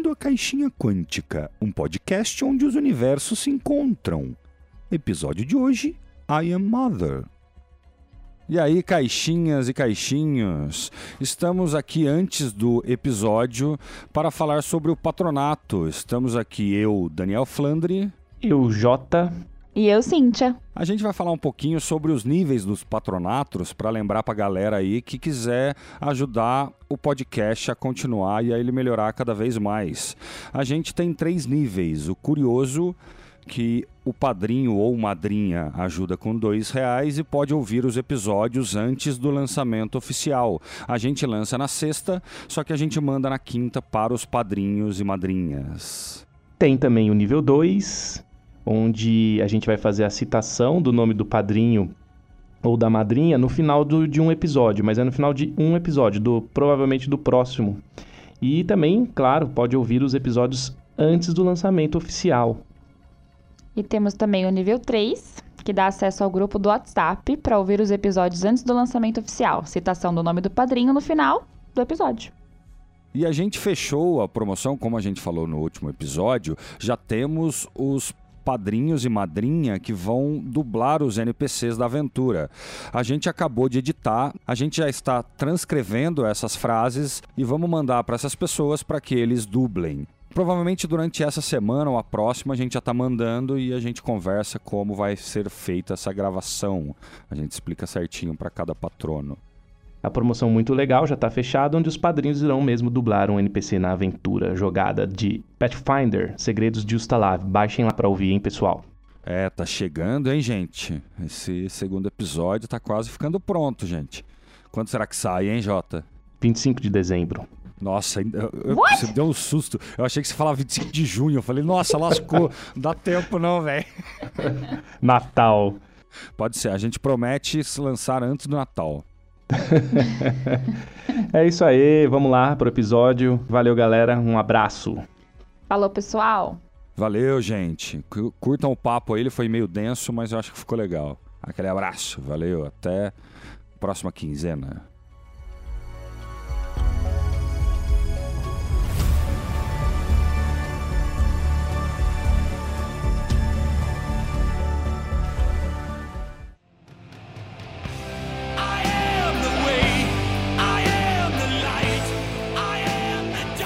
Bem-vindo à Caixinha Quântica, um podcast onde os universos se encontram. Episódio de hoje: I Am Mother. E aí, caixinhas e caixinhos, estamos aqui antes do episódio para falar sobre o patronato. Estamos aqui eu, Daniel Flandre. Eu, Jota. E eu, Cíntia. A gente vai falar um pouquinho sobre os níveis dos patronatos para lembrar para a galera aí que quiser ajudar o podcast a continuar e a ele melhorar cada vez mais. A gente tem três níveis: o curioso, que o padrinho ou madrinha ajuda com dois reais e pode ouvir os episódios antes do lançamento oficial. A gente lança na sexta, só que a gente manda na quinta para os padrinhos e madrinhas. Tem também o nível 2, onde a gente vai fazer a citação do nome do padrinho ou da madrinha no final do, de um episódio, mas é no final de um episódio, do provavelmente do próximo. E também, claro, pode ouvir os episódios antes do lançamento oficial. E temos também o nível 3, que dá acesso ao grupo do WhatsApp para ouvir os episódios antes do lançamento oficial. Citação do nome do padrinho no final do episódio. E a gente fechou a promoção, como a gente falou no último episódio, já temos os padrinhos e madrinha que vão dublar os NPCs da aventura. A gente acabou de editar, a gente já está transcrevendo essas frases e vamos mandar para essas pessoas para que eles dublem. Provavelmente durante essa semana ou a próxima a gente já está mandando e a gente conversa como vai ser feita essa gravação. A gente explica certinho para cada patrono. A promoção muito legal já está fechada, onde os padrinhos irão mesmo dublar um NPC na aventura jogada de Pathfinder, Segredos de Ustalav. Baixem lá para ouvir, hein, pessoal? É, tá chegando, hein, gente? Esse segundo episódio tá quase ficando pronto, gente. Quando será que sai, hein, Jota? 25 de dezembro. Nossa, eu, você deu um susto. Eu achei que você falava 25 de junho. Eu falei, nossa, lascou. Não dá tempo não, velho. Natal. Pode ser. A gente promete se lançar antes do Natal. é isso aí. Vamos lá pro episódio. Valeu, galera. Um abraço. Falou, pessoal. Valeu, gente. Curtam o papo aí. Ele foi meio denso, mas eu acho que ficou legal. Aquele abraço. Valeu. Até próxima quinzena.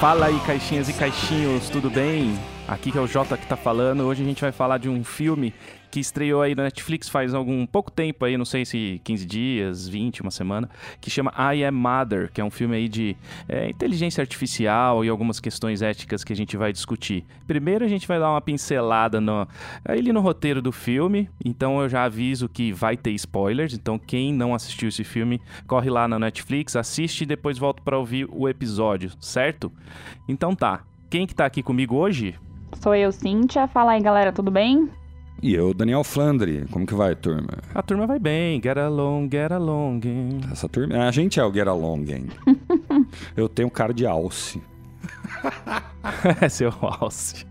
Fala aí, caixinhas e caixinhos, tudo bem? Aqui que é o Jota que tá falando. Hoje a gente vai falar de um filme que estreou aí na Netflix faz algum pouco tempo aí, não sei se 15 dias, 20, uma semana, que chama I Am Mother, que é um filme aí de é, inteligência artificial e algumas questões éticas que a gente vai discutir. Primeiro a gente vai dar uma pincelada no, ali no roteiro do filme, então eu já aviso que vai ter spoilers, então quem não assistiu esse filme, corre lá na Netflix, assiste e depois volta para ouvir o episódio, certo? Então tá. Quem que tá aqui comigo hoje? Sou eu, Cíntia. Fala aí, galera, tudo bem? E eu, Daniel Flandre. Como que vai, turma? A turma vai bem. Get along, get along. Essa turma... A gente é o get along, hein? eu tenho cara de alce. é seu alce.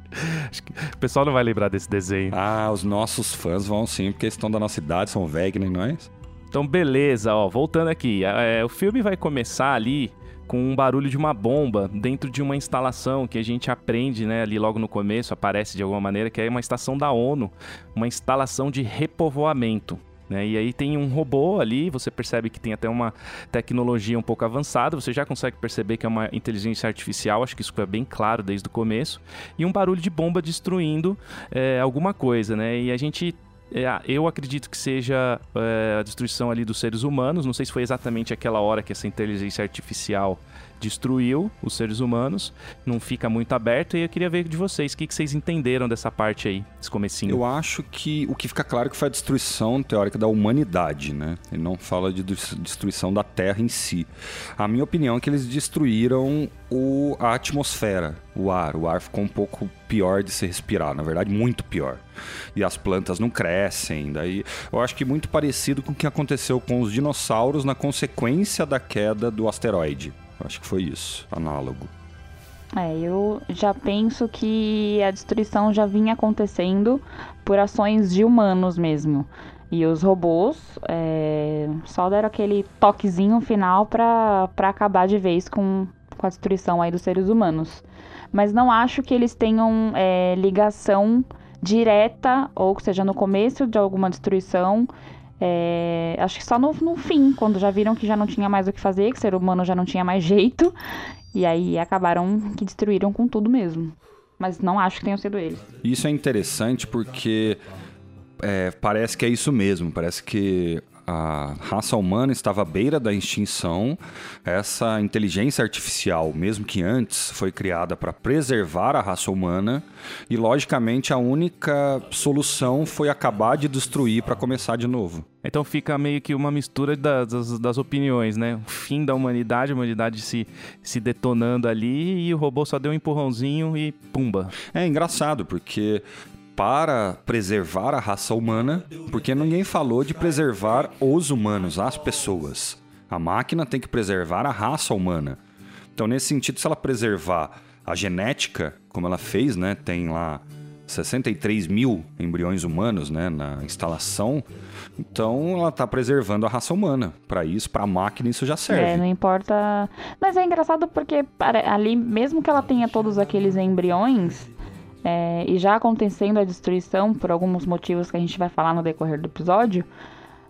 Acho que o pessoal não vai lembrar desse desenho. Ah, os nossos fãs vão sim, porque eles estão da nossa idade, são velhos, nem nós. Então, beleza, ó, voltando aqui. É, o filme vai começar ali com um barulho de uma bomba dentro de uma instalação que a gente aprende, né, ali logo no começo, aparece de alguma maneira, que é uma estação da ONU, uma instalação de repovoamento. Né? E aí tem um robô ali, você percebe que tem até uma tecnologia um pouco avançada, você já consegue perceber que é uma inteligência artificial, acho que isso é bem claro desde o começo, e um barulho de bomba destruindo é, alguma coisa, né? E a gente é, eu acredito que seja é, a destruição ali dos seres humanos. Não sei se foi exatamente aquela hora que essa inteligência artificial destruiu os seres humanos. Não fica muito aberto. E eu queria ver de vocês o que, que vocês entenderam dessa parte aí, desse comecinho. Eu acho que o que fica claro é que foi a destruição teórica da humanidade, né? Ele não fala de destruição da Terra em si. A minha opinião é que eles destruíram o, a atmosfera, o ar. O ar ficou um pouco pior de se respirar, na verdade, muito pior. E as plantas não crescem. Daí, eu acho que muito parecido com o que aconteceu com os dinossauros na consequência da queda do asteroide. Acho que foi isso, análogo. É, eu já penso que a destruição já vinha acontecendo por ações de humanos mesmo. E os robôs é, só deram aquele toquezinho final para acabar de vez com, com a destruição aí dos seres humanos. Mas não acho que eles tenham é, ligação direta, ou seja, no começo de alguma destruição. É, acho que só no, no fim, quando já viram que já não tinha mais o que fazer, que o ser humano já não tinha mais jeito. E aí acabaram que destruíram com tudo mesmo. Mas não acho que tenham sido eles. Isso é interessante porque é, parece que é isso mesmo. Parece que a raça humana estava à beira da extinção. Essa inteligência artificial, mesmo que antes, foi criada para preservar a raça humana. E, logicamente, a única solução foi acabar de destruir para começar de novo. Então fica meio que uma mistura das, das, opiniões, né? O fim da humanidade, a humanidade se, se detonando ali e o robô só deu um empurrãozinho e pumba. É engraçado, porque para preservar a raça humana, porque ninguém falou de preservar os humanos, as pessoas. A máquina tem que preservar a raça humana. Então, nesse sentido, se ela preservar a genética, como ela fez, né, tem lá 63 mil embriões humanos né, na instalação, então ela está preservando a raça humana. Para isso, para a máquina, isso já serve. É, não importa. Mas é engraçado porque ali, mesmo que ela tenha todos aqueles embriões, é, e já acontecendo a destruição por alguns motivos que a gente vai falar no decorrer do episódio.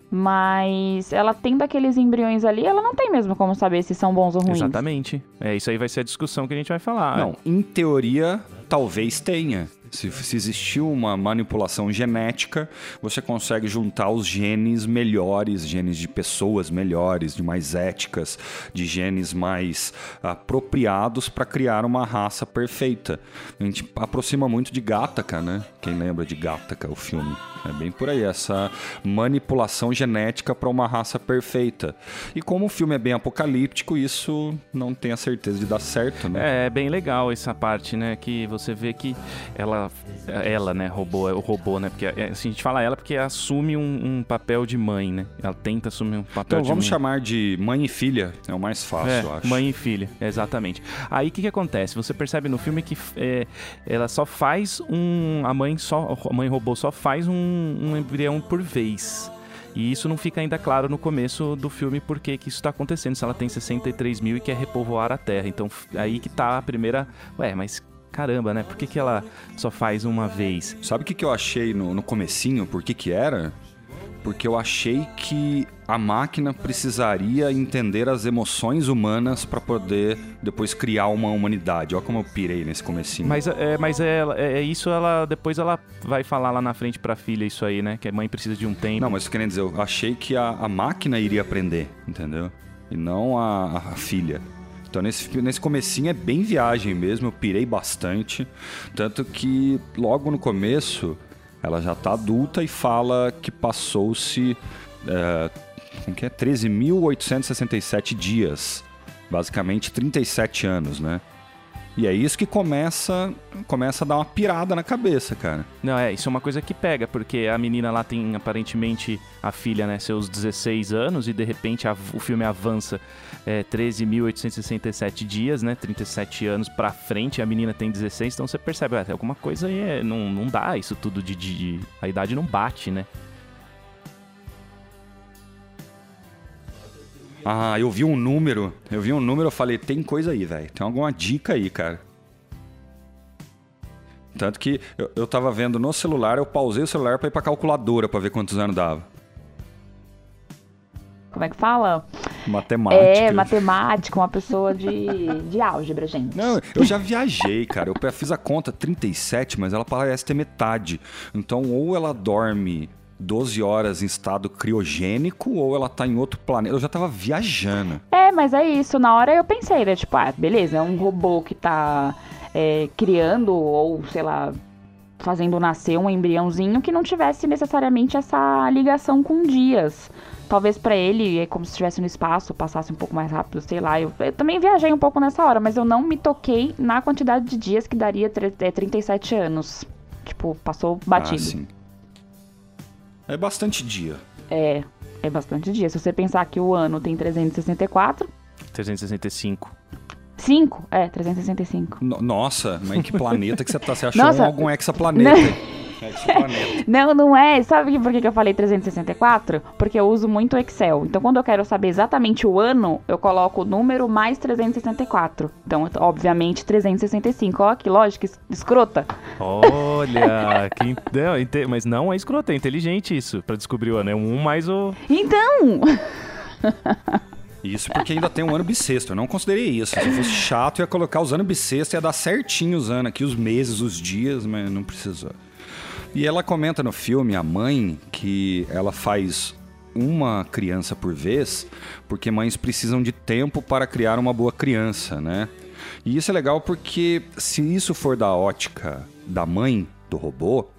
Mas ela tendo aqueles embriões ali, ela não tem mesmo como saber se são bons ou ruins. Exatamente. É, isso aí vai ser a discussão que a gente vai falar. Não, em teoria, talvez tenha. Se, se existiu uma manipulação genética, você consegue juntar os genes melhores, genes de pessoas melhores, de mais éticas, de genes mais apropriados para criar uma raça perfeita. A gente aproxima muito de Gattaca, né? Quem lembra de Gattaca, o filme? É bem por aí, essa manipulação genética para uma raça perfeita. E como o filme é bem apocalíptico, isso não tem a certeza de dar certo, né? É, é bem legal essa parte, né? Que você vê que ela, ela né, robô, o robô, né? Porque é, assim, a gente fala ela porque assume um, um, papel de mãe, né? Ela tenta assumir um papel então, de vamos mãe. chamar de mãe e filha, é o mais fácil, é, eu acho. Mãe e filha, exatamente. Aí o que, que acontece? Você percebe no filme que é, ela só faz um. A mãe só. A mãe robô só faz um um, embrião por vez. E isso não fica ainda claro no começo do filme porque que isso está acontecendo, se ela tem 63 mil e quer repovoar a Terra. Então aí que tá a primeira. Ué, mas caramba, né? Por que, que ela só faz uma vez? Sabe o que, que eu achei no, no comecinho? Por que que era? porque eu achei que a máquina precisaria entender as emoções humanas para poder depois criar uma humanidade. Olha como eu pirei nesse comecinho. Mas é, mas é, é, é isso ela depois ela vai falar lá na frente para a filha isso aí, né? Que a mãe precisa de um tempo. Não, mas querendo dizer, eu achei que a, a máquina iria aprender, entendeu? E não a, a filha. Então nesse, nesse comecinho é bem viagem mesmo, eu pirei bastante. Tanto que logo no começo ela já está adulta e fala que passou-se é, que é? 13.867 dias, basicamente 37 anos, né? E é isso que começa, começa a dar uma pirada na cabeça, cara. Não, é, isso é uma coisa que pega, porque a menina lá tem aparentemente a filha, né, seus 16 anos e de repente a, o filme avança é, 13.867 dias, né, 37 anos pra frente, a menina tem 16, então você percebe, ah, alguma coisa aí é, não, não dá isso tudo de, de. A idade não bate, né? Ah, eu vi um número. Eu vi um número, eu falei, tem coisa aí, velho. Tem alguma dica aí, cara. Tanto que eu, eu tava vendo no celular, eu pausei o celular pra ir pra calculadora pra ver quantos anos dava. Como é que fala? Matemática. É, matemática, uma pessoa de, de álgebra, gente. Não, eu já viajei, cara. Eu fiz a conta 37, mas ela parece ter metade. Então, ou ela dorme 12 horas em estado criogênico ou ela tá em outro planeta. Eu já tava viajando. É, mas é isso. Na hora eu pensei, né? Tipo, ah, beleza, é um robô que tá é, criando ou, sei lá, fazendo nascer um embriãozinho que não tivesse necessariamente essa ligação com dias. Talvez para ele é como se estivesse no espaço, passasse um pouco mais rápido, sei lá. Eu, eu, também viajei um pouco nessa hora, mas eu não me toquei na quantidade de dias que daria 37 é, anos. Tipo, passou batido. Ah, sim. É bastante dia. É, é bastante dia. Se você pensar que o ano tem 364. 365. 5? É, 365. No, nossa, mas que planeta que você tá? Você achou nossa, algum hexaplaneta? não, não é. Sabe por que eu falei 364? Porque eu uso muito Excel. Então, quando eu quero saber exatamente o ano, eu coloco o número mais 364. Então, obviamente, 365. Ó, que lógica escrota. Olha, que... não, mas não é escrota, é inteligente isso, para descobrir o ano. É um mais o... Então... Isso porque ainda tem um ano bissexto. Eu não considerei isso. Se fosse chato, ia colocar os anos bissexto, ia dar certinho os anos aqui, os meses, os dias, mas não precisou. E ela comenta no filme, a mãe, que ela faz uma criança por vez, porque mães precisam de tempo para criar uma boa criança, né? E isso é legal porque se isso for da ótica da mãe do robô,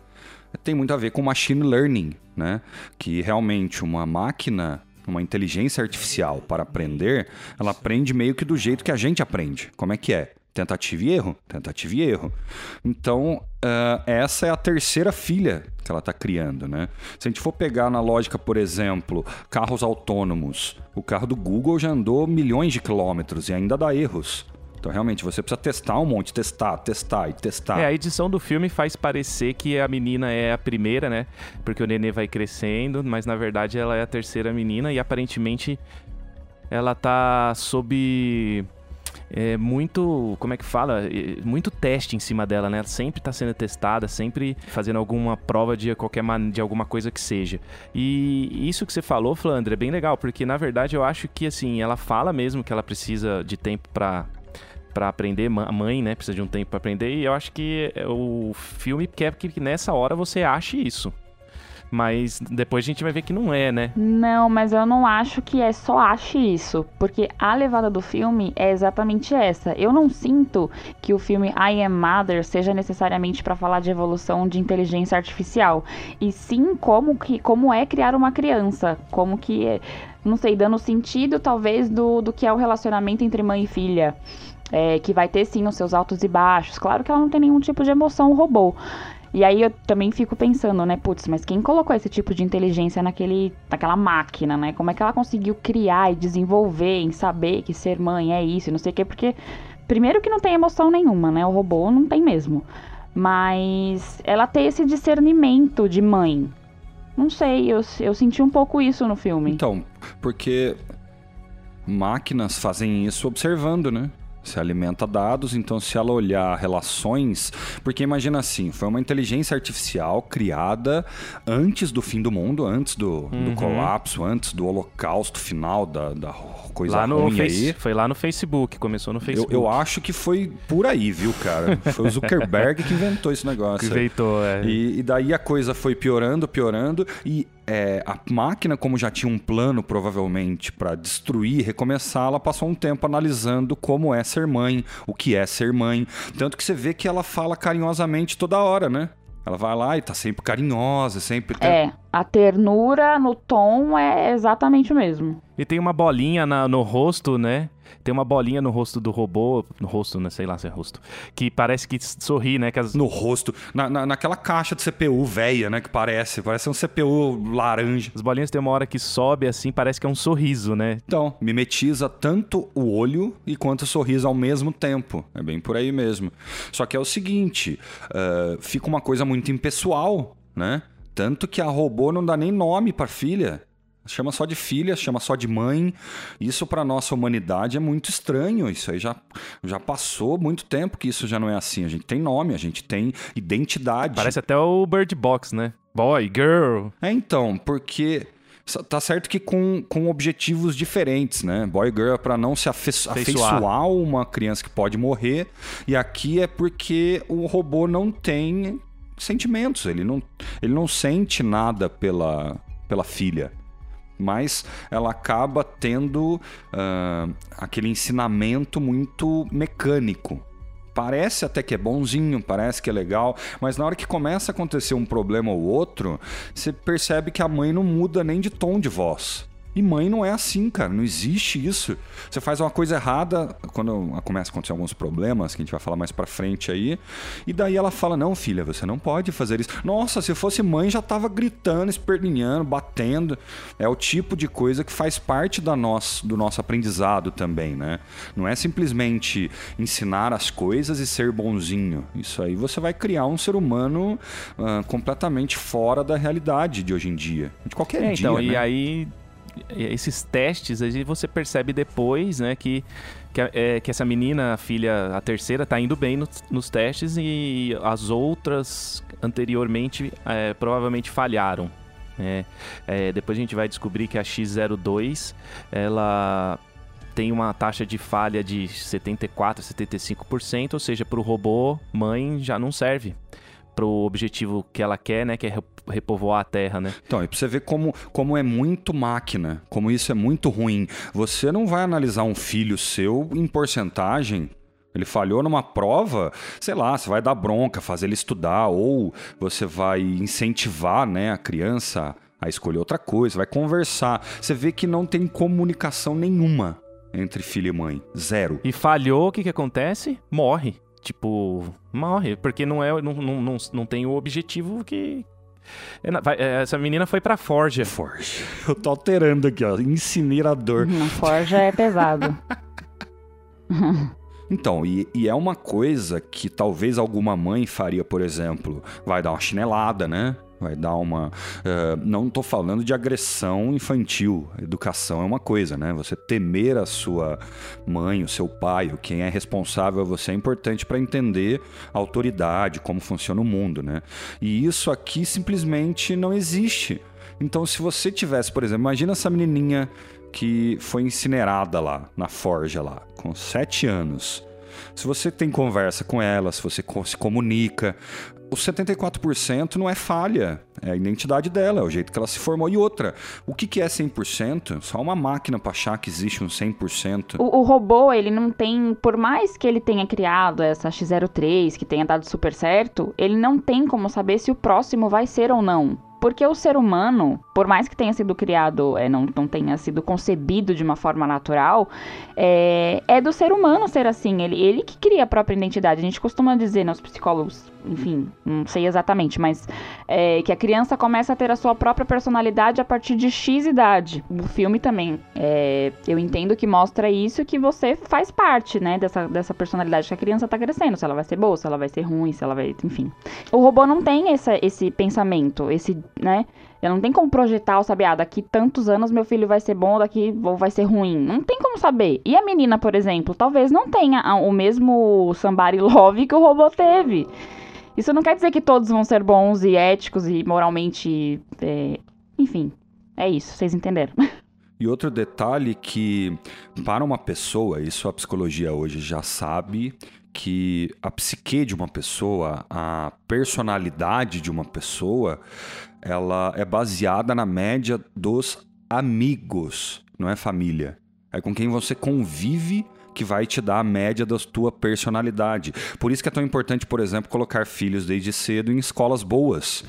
tem muito a ver com machine learning, né? Que realmente uma máquina uma inteligência artificial para aprender, ela aprende meio que do jeito que a gente aprende. Como é que é? Tentativa e erro, tentativa e erro. Então, uh, essa é a terceira filha que ela está criando, né? Se a gente for pegar na lógica, por exemplo, carros autônomos, o carro do Google já andou milhões de quilômetros e ainda dá erros. Então, realmente, você precisa testar um monte, testar, testar e testar. É, a edição do filme faz parecer que a menina é a primeira, né? Porque o nenê vai crescendo, mas na verdade ela é a terceira menina e aparentemente ela tá sob é, muito, como é que fala? É, muito teste em cima dela, né? Ela sempre está sendo testada, sempre fazendo alguma prova de qualquer de alguma coisa que seja. E isso que você falou, Flandre, é bem legal, porque na verdade eu acho que assim, ela fala mesmo que ela precisa de tempo para para aprender, a mãe, né, precisa de um tempo para aprender, e eu acho que o filme quer que nessa hora você ache isso. Mas depois a gente vai ver que não é, né? Não, mas eu não acho que é só ache isso, porque a levada do filme é exatamente essa. Eu não sinto que o filme I Am Mother seja necessariamente para falar de evolução de inteligência artificial, e sim como que como é criar uma criança, como que é, não sei, dando sentido talvez do, do que é o relacionamento entre mãe e filha é, que vai ter sim os seus altos e baixos. Claro que ela não tem nenhum tipo de emoção robô. E aí eu também fico pensando, né, putz, mas quem colocou esse tipo de inteligência naquele, naquela máquina, né? Como é que ela conseguiu criar e desenvolver em saber que ser mãe é isso e não sei o quê? Porque, primeiro que não tem emoção nenhuma, né? O robô não tem mesmo. Mas ela tem esse discernimento de mãe. Não sei, eu, eu senti um pouco isso no filme. Então, porque máquinas fazem isso observando, né? Se alimenta dados, então se ela olhar relações, porque imagina assim, foi uma inteligência artificial criada antes do fim do mundo, antes do, uhum. do colapso, antes do holocausto final da, da coisa lá no ruim face, aí. Foi lá no Facebook, começou no Facebook. Eu, eu, acho que foi por aí, viu, cara? Foi o Zuckerberg que inventou esse negócio. Inventou, é. E, e daí a coisa foi piorando, piorando, e é, a máquina, como já tinha um plano provavelmente para destruir, recomeçar, ela passou um tempo analisando como é ser mãe, o que é ser mãe. Tanto que você vê que ela fala carinhosamente toda hora, né? Ela vai lá e tá sempre carinhosa, sempre. É, a ternura no tom é exatamente o mesmo. E tem uma bolinha na, no rosto, né? Tem uma bolinha no rosto do robô, no rosto, né? Sei lá se é rosto. Que parece que sorri, né? Que as... No rosto. Na, na, naquela caixa de CPU velha, né? Que parece. Parece um CPU laranja. As bolinhas tem uma hora que sobe assim, parece que é um sorriso, né? Então, mimetiza tanto o olho e quanto o sorriso ao mesmo tempo. É bem por aí mesmo. Só que é o seguinte: uh, fica uma coisa muito impessoal, né? Tanto que a robô não dá nem nome para filha. Chama só de filha, chama só de mãe. Isso para nossa humanidade é muito estranho. Isso aí já, já passou muito tempo que isso já não é assim. A gente tem nome, a gente tem identidade. Parece até o Bird Box, né? Boy, girl. É então, porque tá certo que com, com objetivos diferentes, né? Boy girl é para não se afeiçoar. afeiçoar uma criança que pode morrer. E aqui é porque o robô não tem sentimentos. Ele não, ele não sente nada pela, pela filha mas ela acaba tendo uh, aquele ensinamento muito mecânico. Parece até que é bonzinho, parece que é legal, mas na hora que começa a acontecer um problema ou outro, você percebe que a mãe não muda nem de tom de voz. E mãe não é assim, cara. Não existe isso. Você faz uma coisa errada, quando começa a acontecer alguns problemas, que a gente vai falar mais pra frente aí, e daí ela fala: Não, filha, você não pode fazer isso. Nossa, se fosse mãe, já tava gritando, esperninhando, É o tipo de coisa que faz parte da nosso, do nosso aprendizado também, né? Não é simplesmente ensinar as coisas e ser bonzinho. Isso aí você vai criar um ser humano uh, completamente fora da realidade de hoje em dia. De qualquer é, dia. Então, né? e aí esses testes, aí você percebe depois, né, que, que, é, que essa menina, a filha, a terceira, tá indo bem no, nos testes e as outras anteriormente é, provavelmente falharam. É, é, depois a gente vai descobrir que a X02 ela tem uma taxa de falha de 74, 75%, ou seja, para o robô mãe já não serve para o objetivo que ela quer, né, que é repovoar a Terra, né? Então, e pra você ver como, como é muito máquina, como isso é muito ruim. Você não vai analisar um filho seu em porcentagem ele falhou numa prova, sei lá, você vai dar bronca, fazer ele estudar, ou você vai incentivar né, a criança a escolher outra coisa, vai conversar. Você vê que não tem comunicação nenhuma entre filho e mãe. Zero. E falhou, o que, que acontece? Morre. Tipo, morre. Porque não, é, não, não, não, não tem o objetivo que, é, é, essa menina foi pra Forja. Forja. Eu tô alterando aqui, ó. Incinerador. Forja é pesado. Então, e, e, é uma coisa que talvez alguma mãe faria, por exemplo, vai dar uma chinelada, né? Vai dar uma. Uh, não estou falando de agressão infantil. Educação é uma coisa, né? Você temer a sua mãe, o seu pai, ou quem é responsável a você é importante para entender a autoridade, como funciona o mundo, né? E isso aqui simplesmente não existe. Então, se você tivesse, por exemplo, imagina essa menininha que foi incinerada lá, na forja lá, com sete anos. Se você tem conversa com ela, se você se comunica, os 74% não é falha, é a identidade dela, é o jeito que ela se formou. E outra, o que, que é 100%? Só uma máquina para achar que existe um 100%. O, o robô, ele não tem, por mais que ele tenha criado essa X03, que tenha dado super certo, ele não tem como saber se o próximo vai ser ou não. Porque o ser humano, por mais que tenha sido criado, é, não, não tenha sido concebido de uma forma natural, é, é do ser humano ser assim. Ele, ele que cria a própria identidade. A gente costuma dizer, nos psicólogos, enfim, não sei exatamente, mas é, que a criança começa a ter a sua própria personalidade a partir de X idade. O filme também, é, eu entendo que mostra isso, que você faz parte, né, dessa, dessa personalidade que a criança tá crescendo. Se ela vai ser boa, se ela vai ser ruim, se ela vai. Enfim. O robô não tem essa, esse pensamento, esse né? Ela não tem como projetar ou saber, ah, daqui tantos anos meu filho vai ser bom, daqui ou vai ser ruim. Não tem como saber. E a menina, por exemplo, talvez não tenha o mesmo somebody love que o robô teve. Isso não quer dizer que todos vão ser bons e éticos e moralmente. É... Enfim, é isso, vocês entenderam. E outro detalhe que, para uma pessoa, isso a psicologia hoje já sabe, que a psique de uma pessoa, a personalidade de uma pessoa, ela é baseada na média dos amigos, não é família. É com quem você convive que vai te dar a média da tua personalidade. Por isso que é tão importante, por exemplo, colocar filhos desde cedo em escolas boas.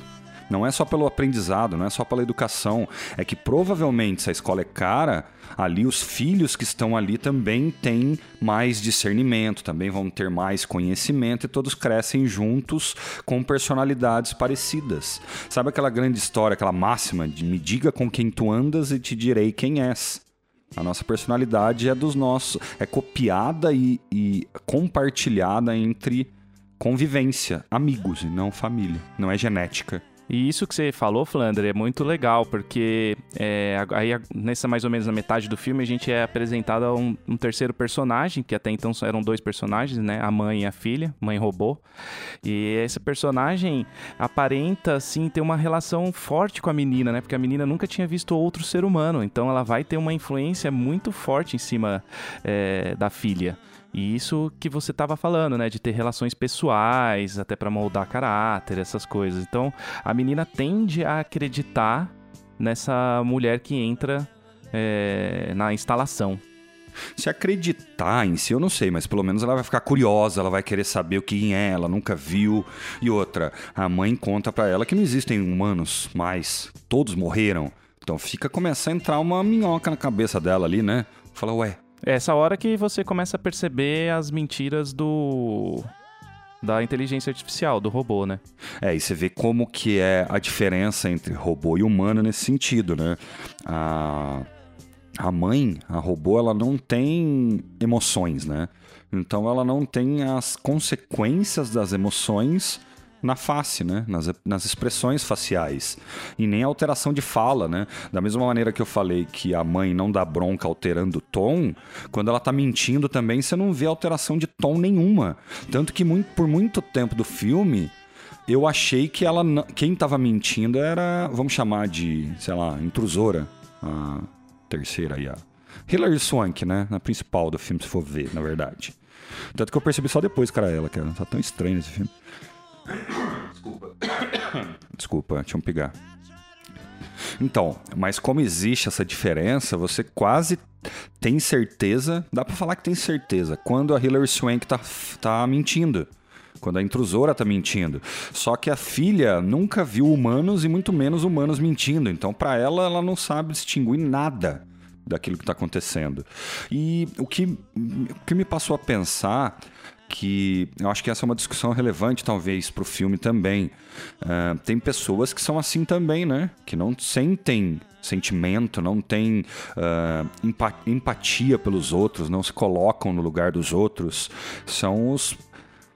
Não é só pelo aprendizado, não é só pela educação. É que provavelmente, se a escola é cara, ali os filhos que estão ali também têm mais discernimento, também vão ter mais conhecimento e todos crescem juntos com personalidades parecidas. Sabe aquela grande história, aquela máxima de me diga com quem tu andas e te direi quem és? A nossa personalidade é dos nossos, é copiada e, e compartilhada entre convivência, amigos e não família. Não é genética. E isso que você falou, Flandre, é muito legal, porque é, aí nessa mais ou menos na metade do filme a gente é apresentado a um, um, terceiro personagem, que até então eram dois personagens, né? A mãe e a filha, mãe robô. E esse personagem aparenta, assim, ter uma relação forte com a menina, né? Porque a menina nunca tinha visto outro ser humano, então ela vai ter uma influência muito forte em cima é, da filha. E isso que você estava falando, né? De ter relações pessoais, até para moldar caráter, essas coisas. Então, a menina tende a acreditar nessa mulher que entra é, na instalação. Se acreditar em si, eu não sei, mas pelo menos ela vai ficar curiosa, ela vai querer saber o que é, ela nunca viu. E outra, a mãe conta para ela que não existem humanos mais, todos morreram Então fica começa a entrar uma minhoca na cabeça dela ali, né? Fala, ué. É essa hora que você começa a perceber as mentiras do da inteligência artificial, do robô, né? É, e você vê como que é a diferença entre robô e humano nesse sentido, né? A, a mãe, a robô, ela não tem emoções, né? Então ela não tem as consequências das emoções na face, né? Nas, nas expressões faciais. E nem alteração de fala, né? Da mesma maneira que eu falei que a mãe não dá bronca alterando o tom, quando ela tá mentindo também, você não vê alteração de tom nenhuma. Tanto que muito, por muito tempo do filme, eu achei que ela quem tava mentindo era, vamos chamar de, sei lá, intrusora, a terceira aí, a Hilary Swank, né? Na principal do filme, se for ver, na verdade. Tanto que eu percebi só depois era ela, cara. Tá tão estranho esse filme. Desculpa. Desculpa, deixa eu pegar. Então, mas como existe essa diferença, você quase tem certeza, dá para falar que tem certeza, quando a Hilary Swank tá, tá mentindo. Quando a intrusora tá mentindo. Só que a filha nunca viu humanos e muito menos humanos mentindo. Então, para ela, ela não sabe distinguir nada daquilo que está acontecendo. E o que, o que me passou a pensar que eu acho que essa é uma discussão relevante, talvez, para o filme também. Uh, tem pessoas que são assim também, né? Que não sentem sentimento, não têm uh, empatia pelos outros, não se colocam no lugar dos outros. São os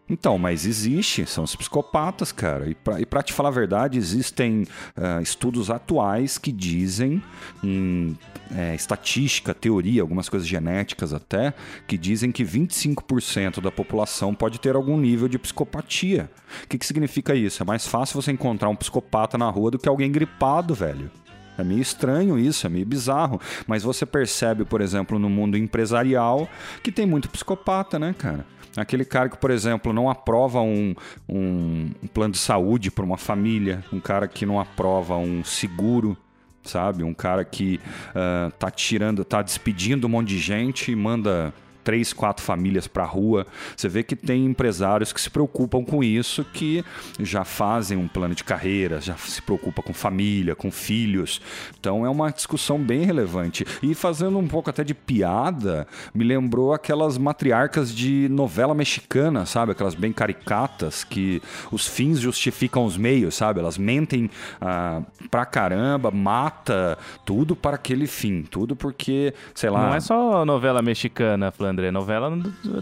então, mas existe, são os psicopatas, cara. E para te falar a verdade, existem uh, estudos atuais que dizem, em é, estatística, teoria, algumas coisas genéticas até, que dizem que 25% da população pode ter algum nível de psicopatia. O que, que significa isso? É mais fácil você encontrar um psicopata na rua do que alguém gripado, velho. É meio estranho isso, é meio bizarro. Mas você percebe, por exemplo, no mundo empresarial, que tem muito psicopata, né, cara? Aquele cara que, por exemplo, não aprova um, um, um plano de saúde para uma família, um cara que não aprova um seguro, sabe? Um cara que uh, tá tirando, tá despedindo um monte de gente e manda três, quatro famílias para a rua. Você vê que tem empresários que se preocupam com isso, que já fazem um plano de carreira, já se preocupa com família, com filhos. Então é uma discussão bem relevante. E fazendo um pouco até de piada, me lembrou aquelas matriarcas de novela mexicana, sabe? Aquelas bem caricatas que os fins justificam os meios, sabe? Elas mentem ah, pra caramba, mata tudo para aquele fim, tudo porque, sei lá. Não é só novela mexicana, Flan André. Novela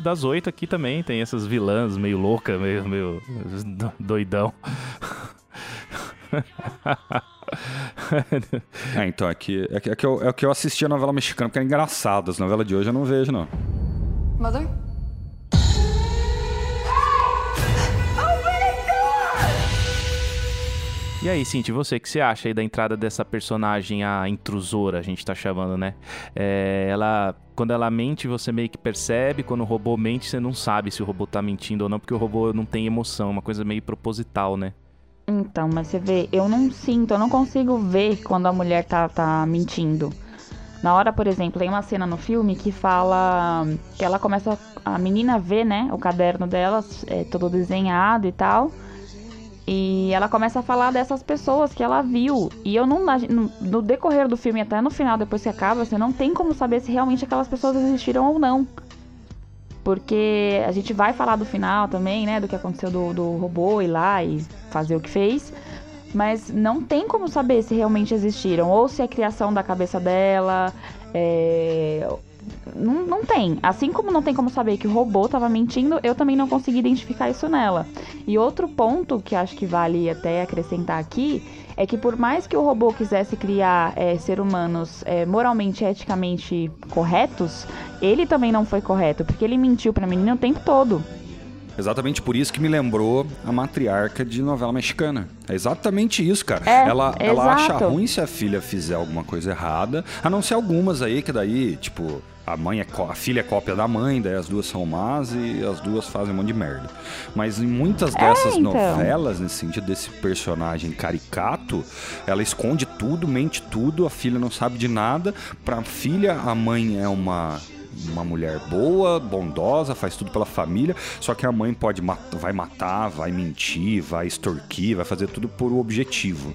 das oito aqui também tem essas vilãs meio louca, meio, meio doidão. é, então, é que, é, que, é, que eu, é que eu assisti a novela mexicana porque é engraçado. As novelas de hoje eu não vejo, não. Mother? E aí, Cinti, você, que você acha aí da entrada dessa personagem, a intrusora, a gente tá chamando, né? É, ela, quando ela mente, você meio que percebe, quando o robô mente, você não sabe se o robô tá mentindo ou não, porque o robô não tem emoção, é uma coisa meio proposital, né? Então, mas você vê, eu não sinto, eu não consigo ver quando a mulher tá, tá mentindo. Na hora, por exemplo, tem uma cena no filme que fala que ela começa. A menina vê, né, o caderno dela, é, todo desenhado e tal. E ela começa a falar dessas pessoas que ela viu. E eu não. No, decorrer do filme, até no final, depois que acaba, você não tem como saber se realmente aquelas pessoas existiram ou não. Porque a gente vai falar do final também, né? Do que aconteceu do, do robô ir lá e fazer o que fez. Mas não tem como saber se realmente existiram. Ou se é criação da cabeça dela. É, não, não tem. Assim como não tem como saber que o robô estava mentindo, eu também não consegui identificar isso nela. E outro ponto que acho que vale até acrescentar aqui é que por mais que o robô quisesse criar é, ser humanos é, moralmente, eticamente corretos, ele também não foi correto, porque ele mentiu pra menina o tempo todo. Exatamente por isso que me lembrou a matriarca de novela mexicana. É exatamente isso, cara. É, ela, ela acha ruim se a filha fizer alguma coisa errada, a não ser algumas aí que daí, tipo, a mãe é a filha é cópia da mãe, daí as duas são más e as duas fazem um monte de merda. Mas em muitas dessas é, então. novelas, nesse sentido desse personagem caricato, ela esconde tudo, mente tudo, a filha não sabe de nada. Pra filha, a mãe é uma uma mulher boa, bondosa, faz tudo pela família, só que a mãe pode vai matar, vai mentir, vai extorquir, vai fazer tudo por objetivo.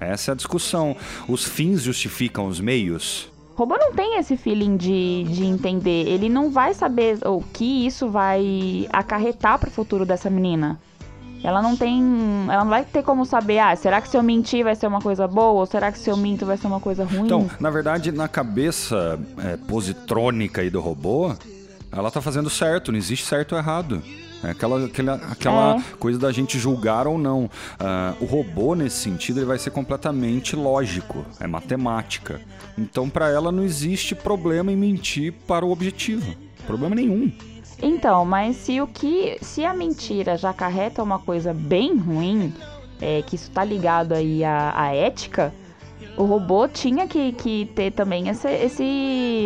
Essa é a discussão. Os fins justificam os meios? O robô não tem esse feeling de, de entender. Ele não vai saber o que isso vai acarretar pro futuro dessa menina. Ela não tem. Ela não vai ter como saber, ah, será que se eu mentir vai ser uma coisa boa? Ou será que se eu minto vai ser uma coisa ruim? Então, na verdade, na cabeça é, positrônica aí do robô, ela tá fazendo certo, não existe certo ou errado. É aquela, aquela, aquela É. coisa da gente julgar ou não. Ah, o robô, nesse sentido, ele vai ser completamente lógico, é matemática. Então, para ela, não existe problema em mentir para o objetivo. Problema nenhum. Então, mas se o que. Se a mentira já acarreta uma coisa bem ruim, é, que isso tá ligado aí à, à ética, o robô tinha que, que ter também esse, esse,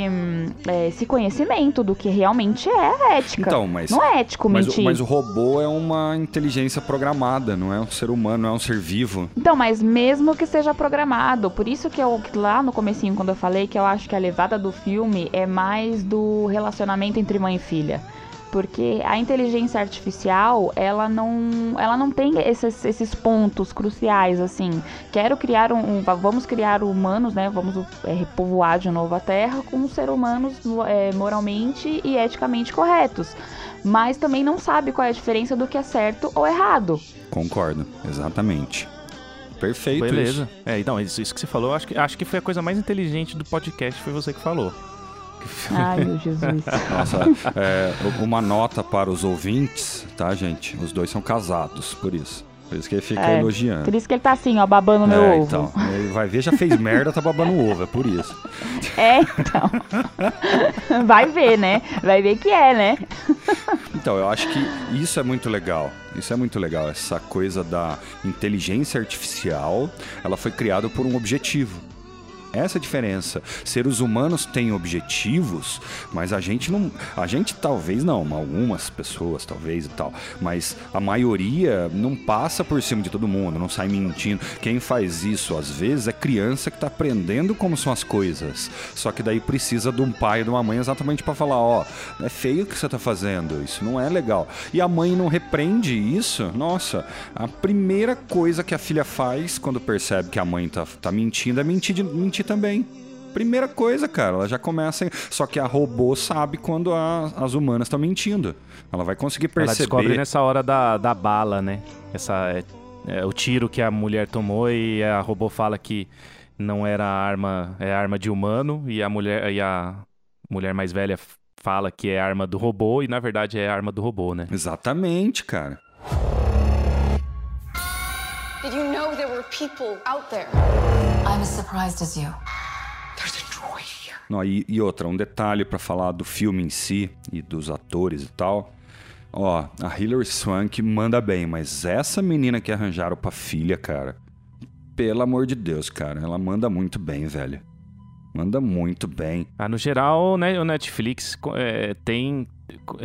hum, é, esse conhecimento do que realmente é a ética. Então, mas- Não é ético Mas, o- mentir. mas o robô é uma inteligência programada, não é um ser humano, não é um ser vivo. Então, mas mesmo que seja programado, por isso que eu lá no comecinho quando eu falei que eu acho que a levada do filme é mais do relacionamento entre mãe e filha. Porque a inteligência artificial, ela não, ela não tem esses, esses pontos cruciais, assim. Quero criar um, um- Vamos criar humanos, né? Vamos é, repovoar de novo a Terra com ser humanos é, moralmente e eticamente corretos. Mas também não sabe qual é a diferença do que é certo ou errado. Concordo, exatamente. Perfeito Beleza. isso. É, então, isso, isso que você falou, acho que, acho que foi a coisa mais inteligente do podcast, foi você que falou. Ai, meu Jesus. Nossa, é, uma nota para os ouvintes, tá, gente? Os dois são casados, por isso. Por isso que ele fica É, elogiando. Por isso que ele tá assim, ó, babando meu é, ovo. então, ele vai ver, já fez merda, tá babando o ovo, é por isso. É, então. Vai ver, né? Vai ver que é, né? Então, eu acho que isso é muito legal. Isso é muito legal. Essa coisa da inteligência artificial, ela foi criada por um objetivo. Essa é a diferença. Seres humanos têm objetivos, mas a gente não. A gente talvez não, algumas pessoas talvez e tal. Mas a maioria não passa por cima de todo mundo, não sai mentindo. Quem faz isso, às vezes, é criança que tá aprendendo como são as coisas. Só que daí precisa de um pai e de uma mãe exatamente para falar: ó, é feio o que você tá fazendo, isso não é legal. E a mãe não repreende isso, nossa, a primeira coisa que a filha faz quando percebe que a mãe tá, tá mentindo é mentir, de, mentir também. Primeira coisa, cara, ela já começa. em- Só que a robô sabe quando a- as humanas estão mentindo. Ela vai conseguir Ela perceber. descobre nessa hora da, da bala, né? Essa, é, é, o tiro que a mulher tomou e a robô fala que não era arma, é arma de humano e a mulher e a mulher mais velha fala que é arma do robô e na verdade é arma do robô, né? Exatamente, cara. Did you know there were people out there? I'm as surprised as you. There's a droid here. Não, e, e outra, um detalhe pra falar do filme em si e dos atores e tal. Ó, a Hilary Swank manda bem, mas essa menina que arranjaram pra filha, cara, pelo amor de Deus, cara, ela manda muito bem, velho. Manda muito bem. Ah, no geral, né, o Netflix é, tem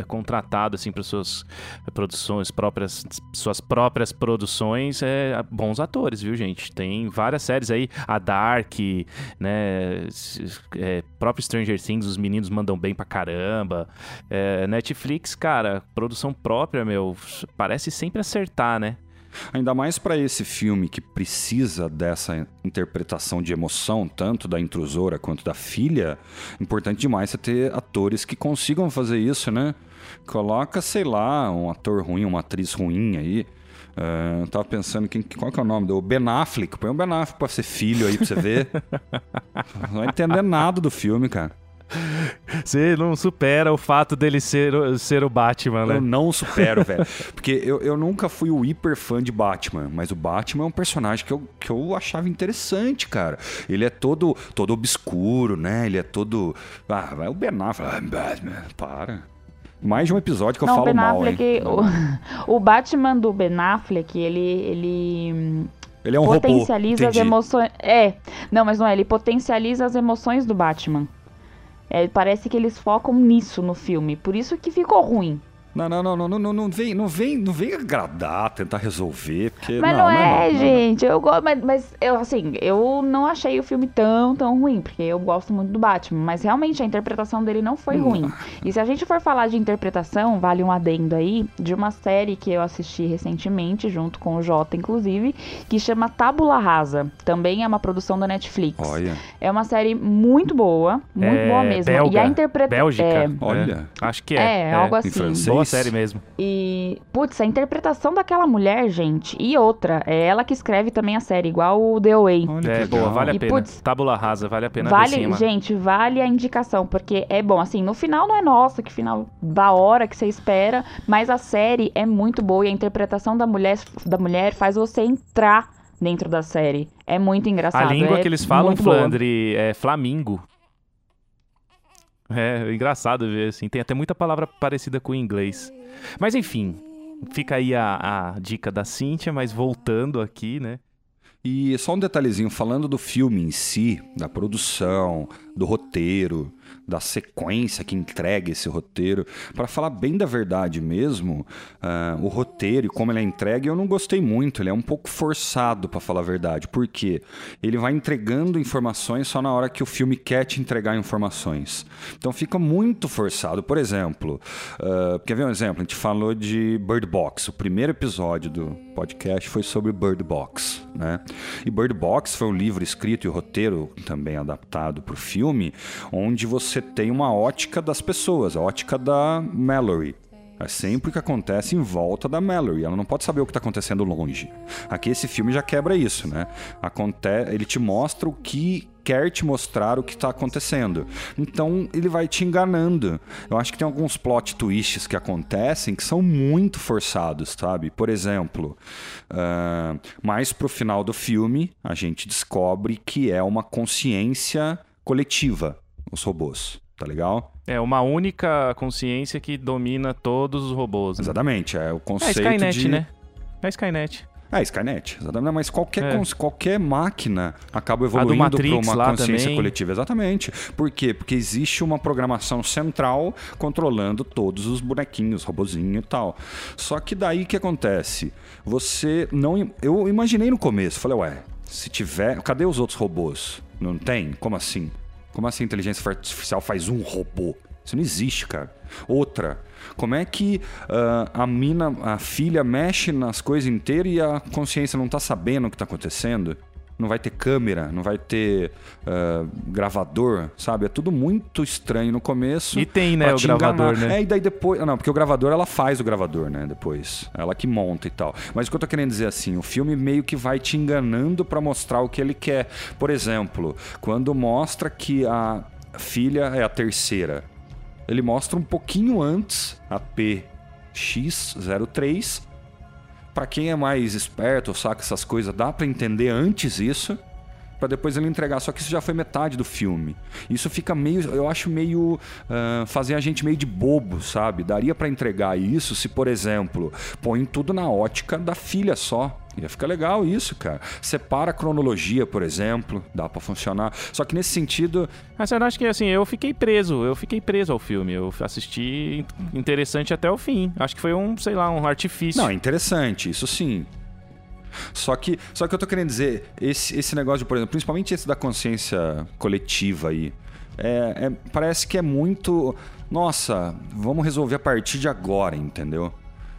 contratado assim para suas produções próprias, suas próprias produções, é, bons atores, viu, gente? Tem várias séries aí, a Dark, né, é, próprio Stranger Things, os meninos mandam bem pra caramba. É, Netflix, cara, produção própria, meu, parece sempre acertar, né? Ainda mais pra esse filme que precisa dessa interpretação de emoção, tanto da intrusora quanto da filha, importante demais você ter atores que consigam fazer isso, né? Coloca, sei lá, um ator ruim, uma atriz ruim aí. Ah, eu tava pensando, quem, qual que é o nome? Do Ben Affleck. Põe o Ben Affleck pra ser filho aí pra você ver. Não vai entender nada do filme, cara. Você não supera o fato dele ser, o- ser o Batman, né? Eu não supero, velho. Porque eu, eu nunca fui o hiper fã de Batman, mas o Batman é um personagem que eu, que eu achava interessante, cara. Ele é todo, todo obscuro, né? Ele é todo. Ah, vai o Ben Affleck. Ah, Batman, para. Mais de um episódio que eu não, falo Ben mal, Affleck, hein? o, o Batman do Ben Affleck, ele, ele Ele é um potencializa robô. as entendi. emoções. É, não, mas não é, ele potencializa as emoções do Batman. É, parece que eles focam nisso no filme, por isso que ficou ruim. Não, não, não, não, não, não, não vem, não vem, não vem agradar, tentar resolver, porque Mas não, não, é, não, não. gente. Eu gosto, mas, mas eu assim, eu não achei o filme tão, tão ruim, porque eu gosto muito do Batman. Mas realmente a interpretação dele não foi ruim. E se a gente for falar de interpretação, vale um adendo aí de uma série que eu assisti recentemente, junto com o Jota, inclusive, que chama Tábula Rasa. Também é uma produção da Netflix. Olha, É uma série muito boa, muito É, boa mesmo. belga, e a interpretação. Bélgica. É, Olha. É, acho que é. é, algo em assim. francês. Boa série mesmo. E, putz, a interpretação daquela mulher, gente, e outra, é ela que escreve também a série, igual o The Away. olha É, que boa, vale a E, pena. putz, Tábula rasa, vale a pena ver Vale, sim, gente, vale a indicação, porque é bom, assim, no final não é nossa, que final da hora que você espera, mas a série é muito boa e a interpretação da mulher, da mulher faz você entrar dentro da série. É muito engraçado. A língua é que eles falam, muito boa. Flandre, é flamingo. É engraçado ver, assim. Tem até muita palavra parecida com o inglês. Mas enfim, fica aí a, a dica da Cíntia, mas voltando aqui, né? E só um detalhezinho, falando do filme em si, da produção, do roteiro, da sequência que entrega esse roteiro, para falar bem da verdade mesmo, ah, o roteiro e como ele é entregue, eu não gostei muito. Ele é um pouco forçado, para falar a verdade. Por quê? Ele vai entregando informações só na hora que o filme quer te entregar informações. Então fica muito forçado. Por exemplo, ah, quer ver um exemplo? A gente falou de Bird Box. O primeiro episódio do podcast foi sobre Bird Box, né? E Bird Box foi um livro escrito e roteiro também adaptado para o filme, onde você tem uma ótica das pessoas, a ótica da Mallory. É sempre o que acontece em volta da Mallory. Ela não pode saber o que está acontecendo longe. Aqui esse filme já quebra isso, né? Aconte ele te mostra o que quer te mostrar o que está acontecendo. Então ele vai te enganando. Eu acho que tem alguns plot twists que acontecem que são muito forçados, sabe? Por exemplo, ah, mais pro final do filme a gente descobre que é uma consciência coletiva os robôs, tá legal? É uma única consciência que domina todos os robôs. Né? Exatamente, é o É a conceito Skynet, de né? É a Skynet. É, Skynet, exatamente. Mas qualquer, É. cons- qualquer máquina acaba evoluindo para uma consciência também. coletiva. Exatamente. Por quê? Porque existe uma programação central controlando todos os bonequinhos, robozinho e tal. Só que daí que acontece? Você não. Eu imaginei no começo, falei, ué, se tiver. Cadê os outros robôs? Não tem? Como assim? Como assim a inteligência artificial faz um robô? Isso não existe, cara. Outra, como é que ah, a mina, a filha mexe nas coisas inteiras e a consciência não tá sabendo o que tá acontecendo? Não vai ter câmera, não vai ter ah, gravador, sabe? É tudo muito estranho no começo. E tem, né, o te gravador, enganar. né? É, e daí depois. Não, porque o gravador ela faz o gravador, né? Depois. Ela que monta e tal. Mas o que eu tô querendo dizer assim, o filme meio que vai te enganando pra mostrar o que ele quer. Por exemplo, quando mostra que a filha é a terceira, ele mostra um pouquinho antes a PX03. Pra quem é mais esperto saca essas coisas, dá pra entender antes isso Pra depois ele entregar. Só que isso já foi metade do filme. Isso fica meio, eu acho meio ah, fazer a gente meio de bobo, sabe? Daria pra entregar isso se, por exemplo, põe tudo na ótica da filha só. Ia ficar legal isso, cara. Separa a cronologia, por exemplo, dá pra funcionar. Só que nesse sentido, Mas eu acho que assim, eu fiquei preso, eu fiquei preso ao filme. Eu assisti interessante até o fim. Acho que foi um, sei lá, um artifício. Não, é interessante, isso sim. Só que, só que eu tô querendo dizer, esse, esse negócio, de, por exemplo, principalmente esse da consciência coletiva aí, é, é- parece que é muito. Nossa, vamos resolver a partir de agora, entendeu?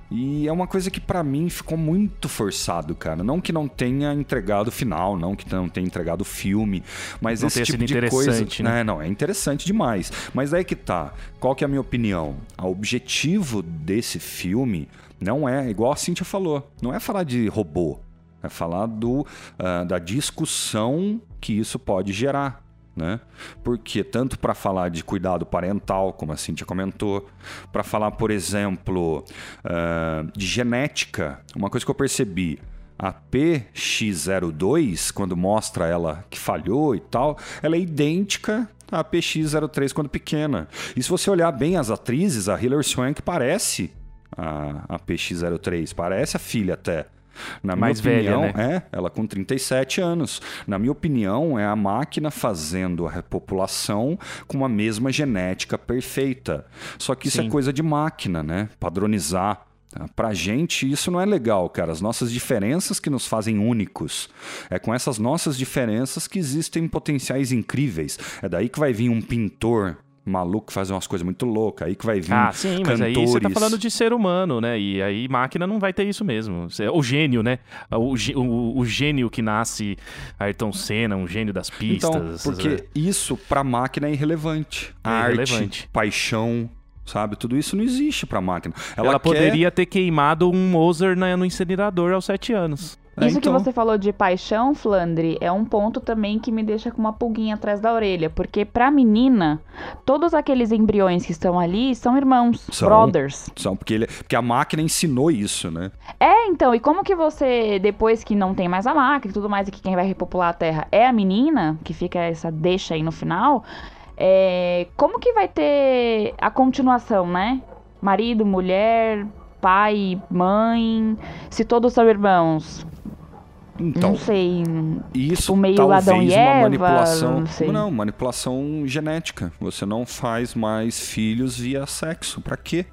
E é uma coisa que pra mim ficou muito forçado, cara. Não que não tenha entregado o final, não que não tenha entregado o filme, mas Não esse tipo de coisa, né? É, não, é interessante demais. Mas aí que tá. Qual que é a minha opinião? O objetivo desse filme não é, igual a Cintia falou, não é falar de robô. É falar do, ah, da discussão que isso pode gerar. Né? Porque tanto para falar de cuidado parental, como a Cintia comentou, para falar, por exemplo, ah, de genética, uma coisa que eu percebi, a PX02, quando mostra ela que falhou e tal, ela é idêntica à PX03 quando pequena. E se você olhar bem as atrizes, a Hilary Swank parece a, a PX03, parece a filha até. Na minha Mais velha, opinião, né? é, ela com 37 anos. Na minha opinião, é a máquina fazendo a repopulação com a mesma genética perfeita. Só que isso Sim. é coisa de máquina, né? Padronizar. tá? Pra gente, isso não é legal, cara. As nossas diferenças que nos fazem únicos. É com essas nossas diferenças que existem potenciais incríveis. É daí que vai vir um pintor maluco que faz umas coisas muito loucas. Aí que vai vir Ah, sim, mas aí você tá cantores. falando de ser humano, né? E aí máquina não vai ter isso mesmo. Cê- O gênio, né? O, o- o gênio que nasce Ayrton Senna, um gênio das pistas. Então, porque isso pra máquina é irrelevante. É Arte, irrelevante. paixão, sabe? Tudo isso não existe pra máquina. Ela, ela, quer- poderia ter queimado um Moser no incinerador aos sete anos. Isso então. que você falou de paixão, Flandre, é um ponto também que me deixa com uma pulguinha atrás da orelha. Porque pra menina, todos aqueles embriões que estão ali são irmãos, São. brothers. São, porque, ele, porque a máquina ensinou isso, né? É, então, e como que você, depois que não tem mais a máquina e tudo mais, e que quem vai repopular a Terra é a menina, que fica essa deixa aí no final, é, como que vai ter a continuação, né? Marido, mulher, pai, mãe, se todos são irmãos. Então, não sei. isso tipo, meio talvez Adão e uma Eva, manipulação. não. Não, manipulação genética. Você não faz mais filhos via sexo. Pra quê?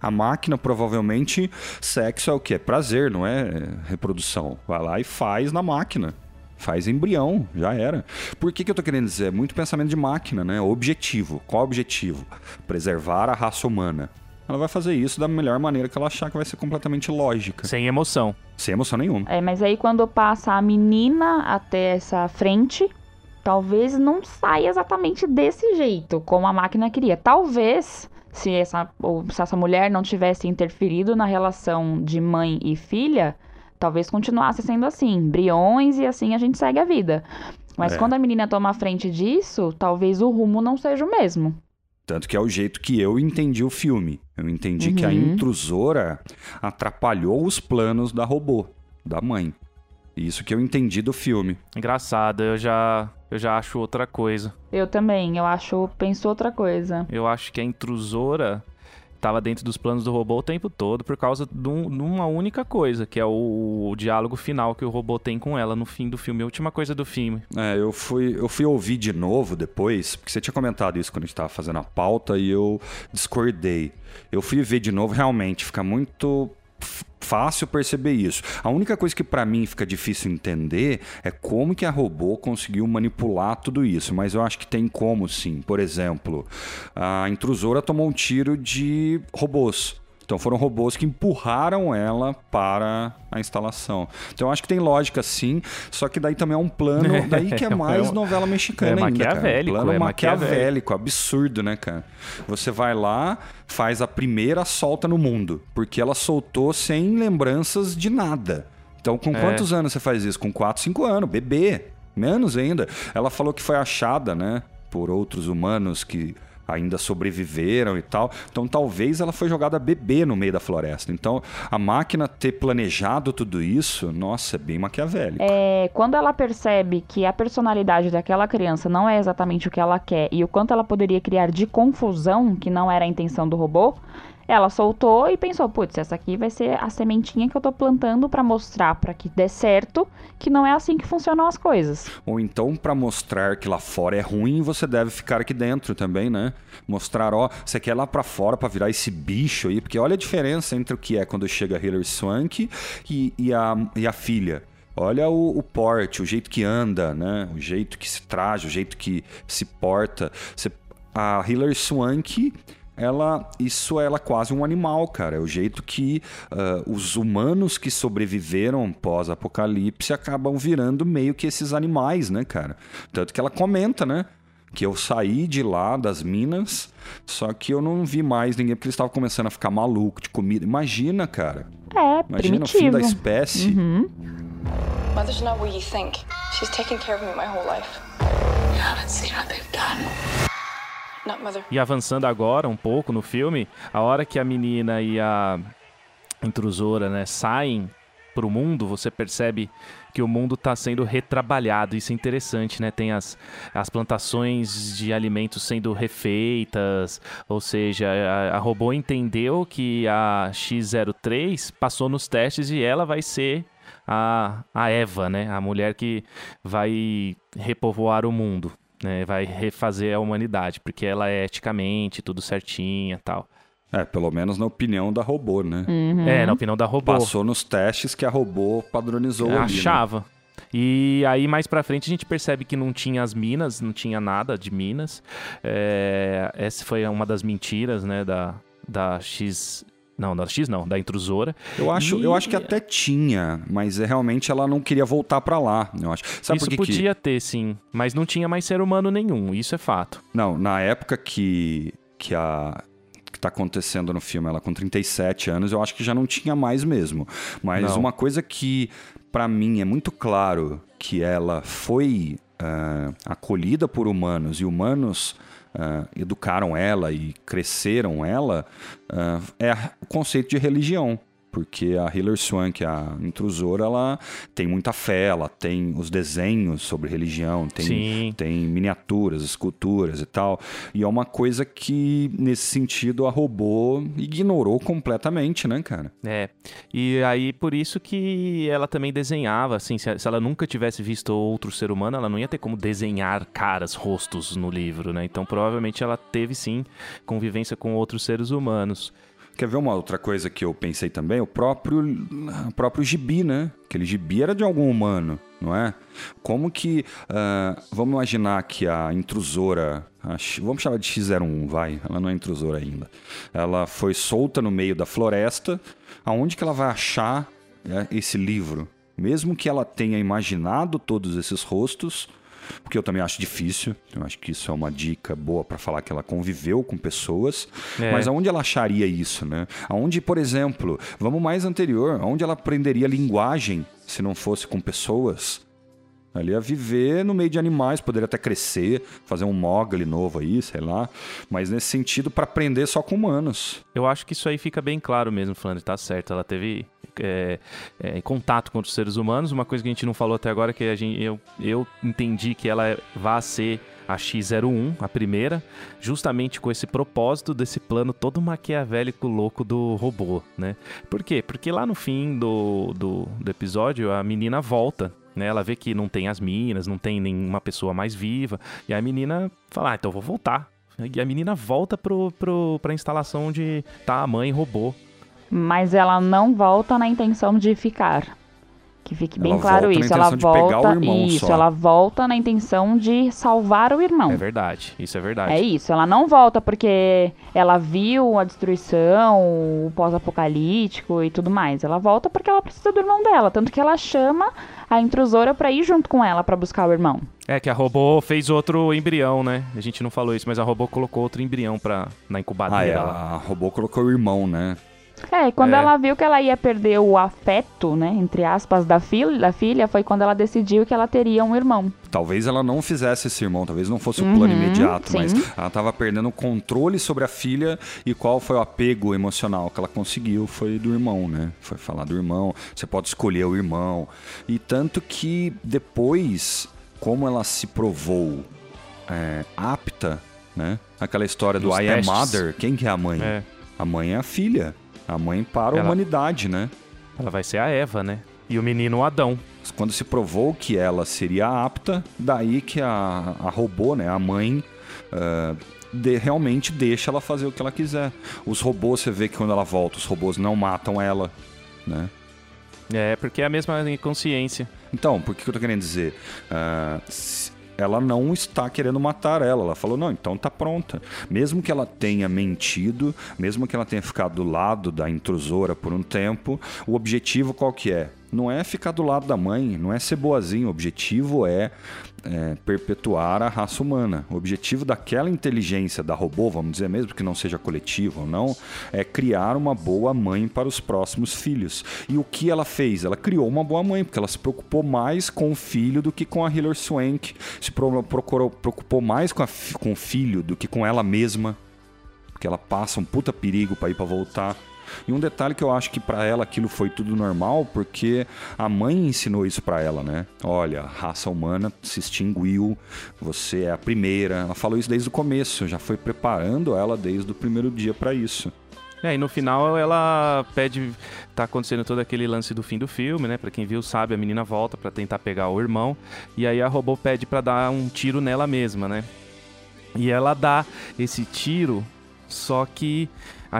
A máquina, provavelmente, sexo é o quê? Prazer, não é reprodução. Vai lá e faz na máquina. Faz embrião, já era. Por que, que eu tô querendo dizer? É muito pensamento de máquina, né? Objetivo. Qual objetivo? Preservar a raça humana. Ela vai fazer isso da melhor maneira que ela achar que vai ser completamente lógica. Sem emoção. Sem emoção nenhuma. É, mas aí quando passa a menina até essa frente, talvez não saia exatamente desse jeito, como a máquina queria. Talvez, se essa, ou se essa mulher não tivesse interferido na relação de mãe e filha, talvez continuasse sendo assim, embriões e assim a gente segue a vida. Mas É. quando a menina toma a frente disso, talvez o rumo não seja o mesmo. Tanto que é o jeito que eu entendi o filme. Eu entendi que a Uhum. intrusora atrapalhou os planos da robô, da mãe. Isso que eu entendi do filme. Engraçado, eu já, eu já acho outra coisa. Eu também, eu acho, penso outra coisa. Eu acho que a intrusora tava dentro dos planos do robô o tempo todo por causa de, um- uma única coisa, que é o, o diálogo final que o robô tem com ela no fim do filme, a última coisa do filme. É, eu fui, eu fui ouvir de novo depois, porque você tinha comentado isso quando a gente tava fazendo a pauta e eu discordei. Eu fui ver de novo, realmente, fica muito fácil perceber isso. A única coisa que pra mim fica difícil entender é como que a robô conseguiu manipular tudo isso, mas eu acho que tem como sim. Por exemplo, a intrusora tomou um tiro de robôs. Então foram robôs que empurraram ela para a instalação. Então eu acho que tem lógica sim, só que daí também é um plano, daí que é mais É um- novela mexicana é ainda, cara. Plano é maquiavélico, absurdo, né, cara? Você vai lá, faz a primeira solta no mundo, porque ela soltou sem lembranças de nada. Então com É. quantos anos você faz isso? Com 4, 5 anos, bebê. Menos ainda. Ela falou que foi achada, né, por outros humanos que ainda sobreviveram e tal. Então talvez ela foi jogada bebê no meio da floresta. Então a máquina ter planejado tudo isso, nossa, é bem maquiavélico. É, quando ela percebe que a personalidade daquela criança não é exatamente o que ela quer e o quanto ela poderia criar de confusão, que não era a intenção do robô, ela soltou e pensou, putz, essa aqui vai ser a sementinha que eu tô plantando pra mostrar pra que dê certo, que não é assim que funcionam as coisas. Ou então, pra mostrar que lá fora é ruim, você deve ficar aqui dentro também, né? Mostrar, ó, você quer lá pra fora pra virar esse bicho aí, porque olha a diferença entre o que é quando chega Hilary Swank e, e, a, e a filha. Olha o, o porte, o jeito que anda, né? O jeito que se traja, o jeito que se porta. Você- a Hilary Swank, ela, isso ela é quase um animal, cara. É o jeito que ah, os humanos que sobreviveram pós-apocalipse acabam virando meio que esses animais, né, cara? Tanto que ela comenta, né? Que eu saí de lá das minas, só que eu não vi mais ninguém porque eles estavam começando a ficar maluco de comida. Imagina, cara. É, Imagina o fim primitivo. da espécie. Uhum. Mother's not what you think. She's taken care of me my whole life. You haven't seen what they've done. E avançando agora um pouco no filme, a hora que a menina e a intrusora, né, saem pro mundo, você percebe que o mundo está sendo retrabalhado. Isso é interessante, né? Tem as, as plantações de alimentos sendo refeitas, ou seja, a, a robô entendeu que a X03 passou nos testes e ela vai ser a, a Eva, né? A mulher que vai repovoar o mundo, né? Vai refazer a humanidade, porque ela é eticamente tudo certinha e tal. É, pelo menos na opinião da robô, né? Uhum. É, na opinião da robô. Passou nos testes que a robô padronizou ali, né? Achava. E aí, mais pra frente, a gente percebe que não tinha as minas, não tinha nada de minas. É, essa foi uma das mentiras, né, da, da X... Não, da X não, da intrusora. Eu acho, E- eu acho que até tinha, mas é, realmente ela não queria voltar pra lá, eu acho. Sabe Isso por que que- podia ter, sim, mas não tinha mais ser humano nenhum, isso é fato. Não, na época que, que a que tá acontecendo no filme, ela com 37 anos, eu acho que já não tinha mais mesmo. Mas Não. uma coisa que pra mim é muito claro que ela foi ah, acolhida por humanos e humanos ah, educaram ela e cresceram ela ah, é o conceito de religião. Porque a Hilary Swank, a intrusora, ela tem muita fé, ela tem os desenhos sobre religião, tem Sim. tem miniaturas, esculturas e tal. E é uma coisa que, nesse sentido, a robô ignorou completamente, né, cara? É, e aí por isso que ela também desenhava, assim, se, se ela nunca tivesse visto outro ser humano, ela não ia ter como desenhar caras, rostos no livro, né? Então provavelmente ela teve sim convivência com outros seres humanos. Quer ver uma outra coisa que eu pensei também? O próprio, o próprio gibi, né? Aquele gibi era de algum humano, não é? Como que. ah, vamos imaginar que a intrusora. a vamos chamar de X01, vai. Ela não é intrusora ainda. Ela foi solta no meio da floresta. Aonde que ela vai achar é, esse livro? Mesmo que ela tenha imaginado todos esses rostos, porque eu também acho difícil. Eu acho que isso é uma dica boa para falar que ela conviveu com pessoas. É. Mas aonde ela acharia isso, né? Aonde, por exemplo, vamos mais anterior, aonde ela aprenderia linguagem se não fosse com pessoas? Ela ia viver no meio de animais, poderia até crescer, fazer um Mogli novo aí, sei lá. Mas nesse sentido, para aprender só com humanos. Eu acho que isso aí fica bem claro mesmo, Flandre, tá certo. Ela teve é, é, contato com outros seres humanos. Uma coisa que a gente não falou até agora é que a gente, eu, eu entendi que ela vai ser a X01, a primeira, justamente com esse propósito desse plano todo maquiavélico louco do robô, né? Por quê? Porque lá no fim do, do, do episódio a menina volta. Né, ela vê que não tem as minas, não tem nenhuma pessoa mais viva. E a menina fala: Ah, então vou voltar. E a menina volta pro, pro, pra instalação de tá a mãe robô. Mas ela não volta na intenção de ficar. Que fique bem Ela claro isso. Ela volta. isso, só. ela volta na intenção de salvar o irmão. É verdade, isso é verdade. É isso, ela não volta porque ela viu a destruição, o pós-apocalíptico e tudo mais. Ela volta porque ela precisa do irmão dela, tanto que ela chama a intrusora pra ir junto com ela pra buscar o irmão. É que a robô fez outro embrião, né? A gente não falou isso, mas a robô colocou outro embrião pra, na Ah, incubadeira é, lá. a robô colocou o irmão, né? É, e quando É. ela viu que ela ia perder o afeto, né, entre aspas, da filha, da filha, foi quando ela decidiu que ela teria um irmão. Talvez ela não fizesse esse irmão, talvez não fosse o Uhum, plano imediato, sim. mas ela estava perdendo o controle sobre a filha e qual foi o apego emocional que ela conseguiu foi do irmão, né? Foi falar do irmão, você pode escolher o irmão. E tanto que depois, como ela se provou é, apta, né? Aquela história do Nos I am testes. mother, quem que é a mãe? É, A mãe é a filha. A mãe para a Ela- humanidade, né? ela vai ser a Eva, né? E o menino o Adão. Quando se provou que ela seria apta, daí que a, a robô, né, a mãe, ah, de- realmente deixa ela fazer o que ela quiser. Os robôs, você vê que quando ela volta, os robôs não matam ela, né? É, porque é a mesma consciência. Então, por que eu tô querendo dizer? Se- ela não está querendo matar ela. Ela falou, não, então tá pronta. Mesmo que ela tenha mentido, mesmo que ela tenha ficado do lado da intrusora por um tempo, o objetivo qual que é? Não é ficar do lado da mãe, não é ser boazinho. O objetivo é, é, perpetuar a raça humana. O objetivo daquela inteligência da robô, vamos dizer mesmo que não seja coletiva ou não, é criar uma boa mãe para os próximos filhos. E o que ela fez? Ela criou uma boa mãe, porque ela se preocupou mais com o filho do que com a Hilary Swank, se pro- procurou, preocupou mais com, a com o filho do que com ela mesma, porque ela passa um puta perigo para ir para voltar. E um detalhe que eu acho que para ela aquilo foi tudo normal, porque a mãe ensinou isso para ela, né? Olha, a raça humana se extinguiu, você é a primeira. Ela falou isso desde o começo, já foi preparando ela desde o primeiro dia para isso. É, e no final ela pede. Tá acontecendo todo aquele lance do fim do filme, né? Pra quem viu sabe, a menina volta pra tentar pegar o irmão. E aí a robô pede pra dar um tiro nela mesma, né? E ela dá esse tiro, só que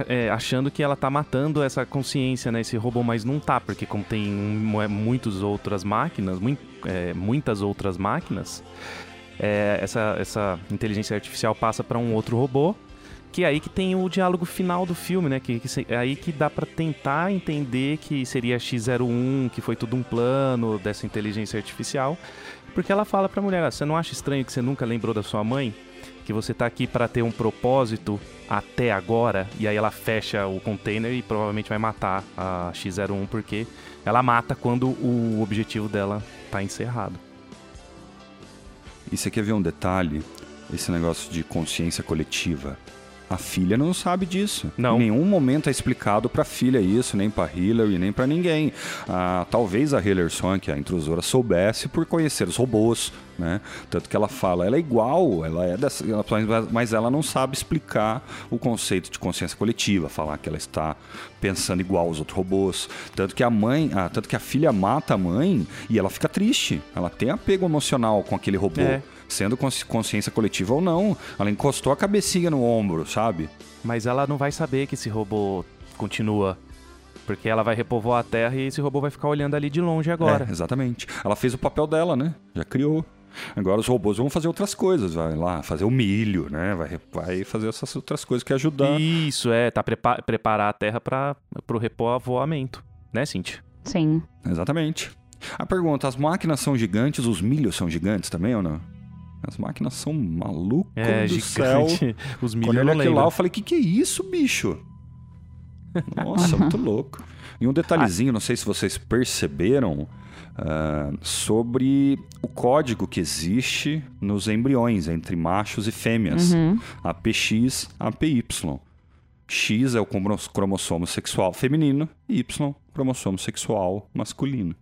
é, achando que ela tá matando essa consciência, né? Esse robô, mas não tá, porque como tem mu- muitas outras máquinas, é, muitas outras máquinas, é, essa, essa inteligência artificial passa pra um outro robô. Que é aí que tem o diálogo final do filme, né? Que, que é aí que dá pra tentar entender que seria X01, que foi tudo um plano dessa inteligência artificial. Porque ela fala pra mulher, "Ah, você não acha estranho que você nunca lembrou da sua mãe? Que você tá aqui pra ter um propósito até agora? E aí ela fecha o container e provavelmente vai matar a X01, porque ela mata quando o objetivo dela tá encerrado. E você quer ver um detalhe? Esse negócio de consciência coletiva. A filha não sabe disso. Não. Em nenhum momento é explicado pra filha isso, nem pra Hillary, nem pra ninguém. Ah, talvez a Hillary Swank, a intrusora, soubesse por conhecer os robôs, né? Tanto que ela fala, ela é igual, ela é dessa, mas ela não sabe explicar o conceito de consciência coletiva, falar que ela está pensando igual aos outros robôs. Tanto que a mãe, ah, tanto que a filha mata a mãe e ela fica triste. Ela tem apego emocional com aquele robô É. sendo consci- consciência coletiva ou não. Ela encostou a cabecinha no ombro, sabe? Mas ela não vai saber que esse robô continua. Porque ela vai repovoar a Terra e esse robô vai ficar olhando ali de longe agora. É, exatamente. Ela fez o papel dela, né? Já criou. Agora os robôs vão fazer outras coisas, vai lá fazer o milho, né? Vai, vai fazer essas outras coisas que ajudar. Isso, é, tá prepa preparar a Terra para pro repovoamento. Né, Cintia? Sim. Exatamente. A pergunta: as máquinas são gigantes, os milhos são gigantes também ou não? As máquinas são malucas É, do céu. gigante. Os milhos Quando eu olhei aquilo lá, eu falei, que que é isso, bicho? Nossa, muito louco. E um detalhezinho, não sei se vocês perceberam, ah, sobre o código que existe nos embriões entre machos e fêmeas. Uhum. APX, APY. X é o cromo- cromossomo sexual feminino e Y, cromossomo sexual masculino.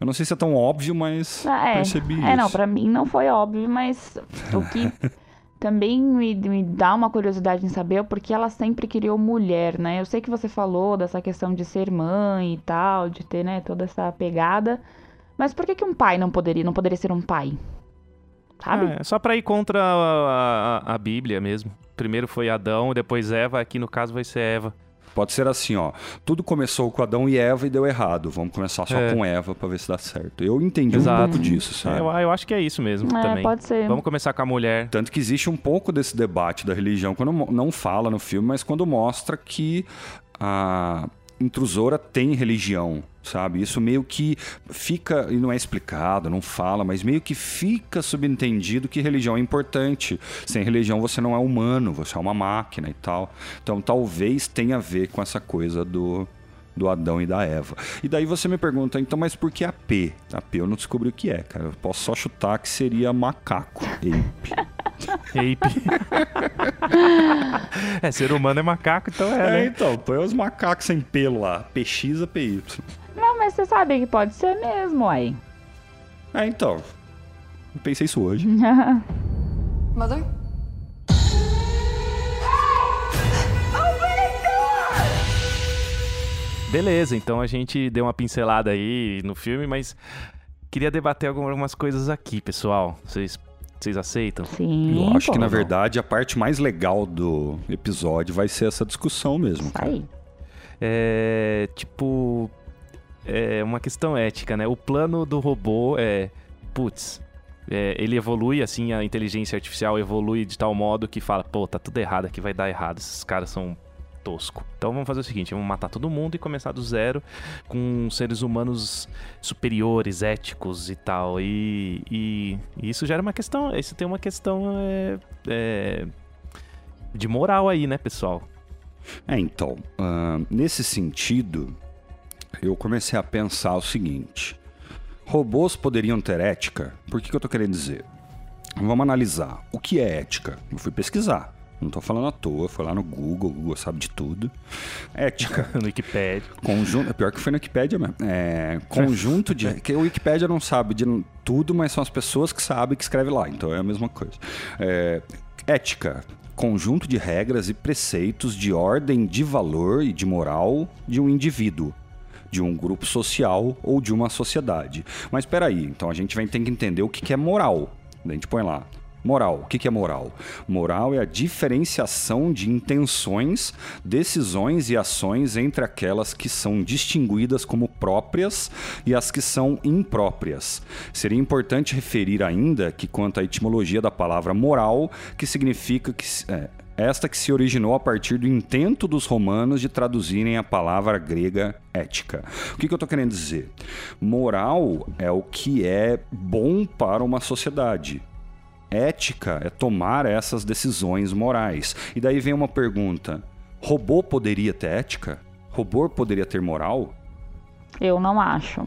Eu não sei se é tão óbvio, mas Ah, é. percebi É, não, isso. pra mim não foi óbvio, mas o que também me, me dá uma curiosidade em saber é porque ela sempre criou mulher, né? Eu sei que você falou dessa questão de ser mãe e tal, de ter, né, toda essa pegada, mas por que que um pai não poderia, não poderia ser um pai? Sabe? Ah, é só pra ir contra a, a- a Bíblia mesmo. Primeiro foi Adão, depois Eva, aqui no caso vai ser Eva. Pode ser assim, ó. Tudo começou com Adão e Eva e deu errado. Vamos começar só É. com Eva pra ver se dá certo. Eu entendi um Exato. pouco disso, sabe? Eu, eu acho que é isso mesmo É, também. pode ser. Vamos começar com a mulher. Tanto que existe um pouco desse debate da religião, quando não fala no filme, mas quando mostra que a intrusora tem religião, sabe? Isso meio que fica, e não é explicado, não fala, mas meio que fica subentendido que religião é importante. Sem religião você não é humano, você é uma máquina e tal. Então talvez tenha a ver com essa coisa do do Adão e da Eva. E daí você me pergunta, então, mas por que a P? A P eu não descobri o que é, cara. Eu posso só chutar que seria macaco, ape. Ape. é, ser humano é macaco, então é, É, né? então, põe os macacos sem pelo lá. PX a PY. Não, mas você sabe que pode ser mesmo, aí. É, então. Eu pensei isso hoje. Mother? Beleza, então a gente deu uma pincelada aí no filme, mas queria debater algumas coisas aqui, pessoal. Vocês, vocês aceitam? Sim. Eu acho que, na verdade, a parte mais legal do episódio vai ser essa discussão mesmo, aí. É, tipo, é uma questão ética, né? O plano do robô é, putz, é, ele evolui assim, a inteligência artificial evolui de tal modo que fala, pô, tá tudo errado aqui, vai dar errado, esses caras são tosco. Então vamos fazer o seguinte, vamos matar todo mundo e começar do zero com seres humanos superiores, éticos e tal. E, e- e isso gera uma questão, isso tem uma questão é, é, de moral aí, né, pessoal? É, então, ahn, nesse sentido, eu comecei a pensar o seguinte: robôs poderiam ter ética? Por que, que eu tô querendo dizer? Vamos analisar. O que é ética? Eu fui pesquisar. Não tô falando à toa, foi lá no Google, o Google sabe de tudo. Ética. no Wikipedia. Conjunto, é pior que foi no Wikipedia mesmo. É, conjunto de. que o Wikipedia não sabe de tudo, mas são as pessoas que sabem que escrevem lá. Então é a mesma coisa. É, ética. conjunto de regras e preceitos de ordem de valor e de moral de um indivíduo, de um grupo social ou de uma sociedade. Mas espera aí, então a gente vai ter que entender o que que é moral. A gente põe lá. Moral. O que é moral? Moral é a diferenciação de intenções, decisões e ações entre aquelas que são distinguidas como próprias e as que são impróprias. Seria importante referir ainda que, quanto à etimologia da palavra moral, que significa que. é, esta que se originou a partir do intento dos romanos de traduzirem a palavra grega ética. O que, que eu estou querendo dizer? Moral é o que é bom para uma sociedade. Ética é tomar essas decisões morais. E daí vem uma pergunta: robô poderia ter ética? Robô poderia ter moral? Eu não acho.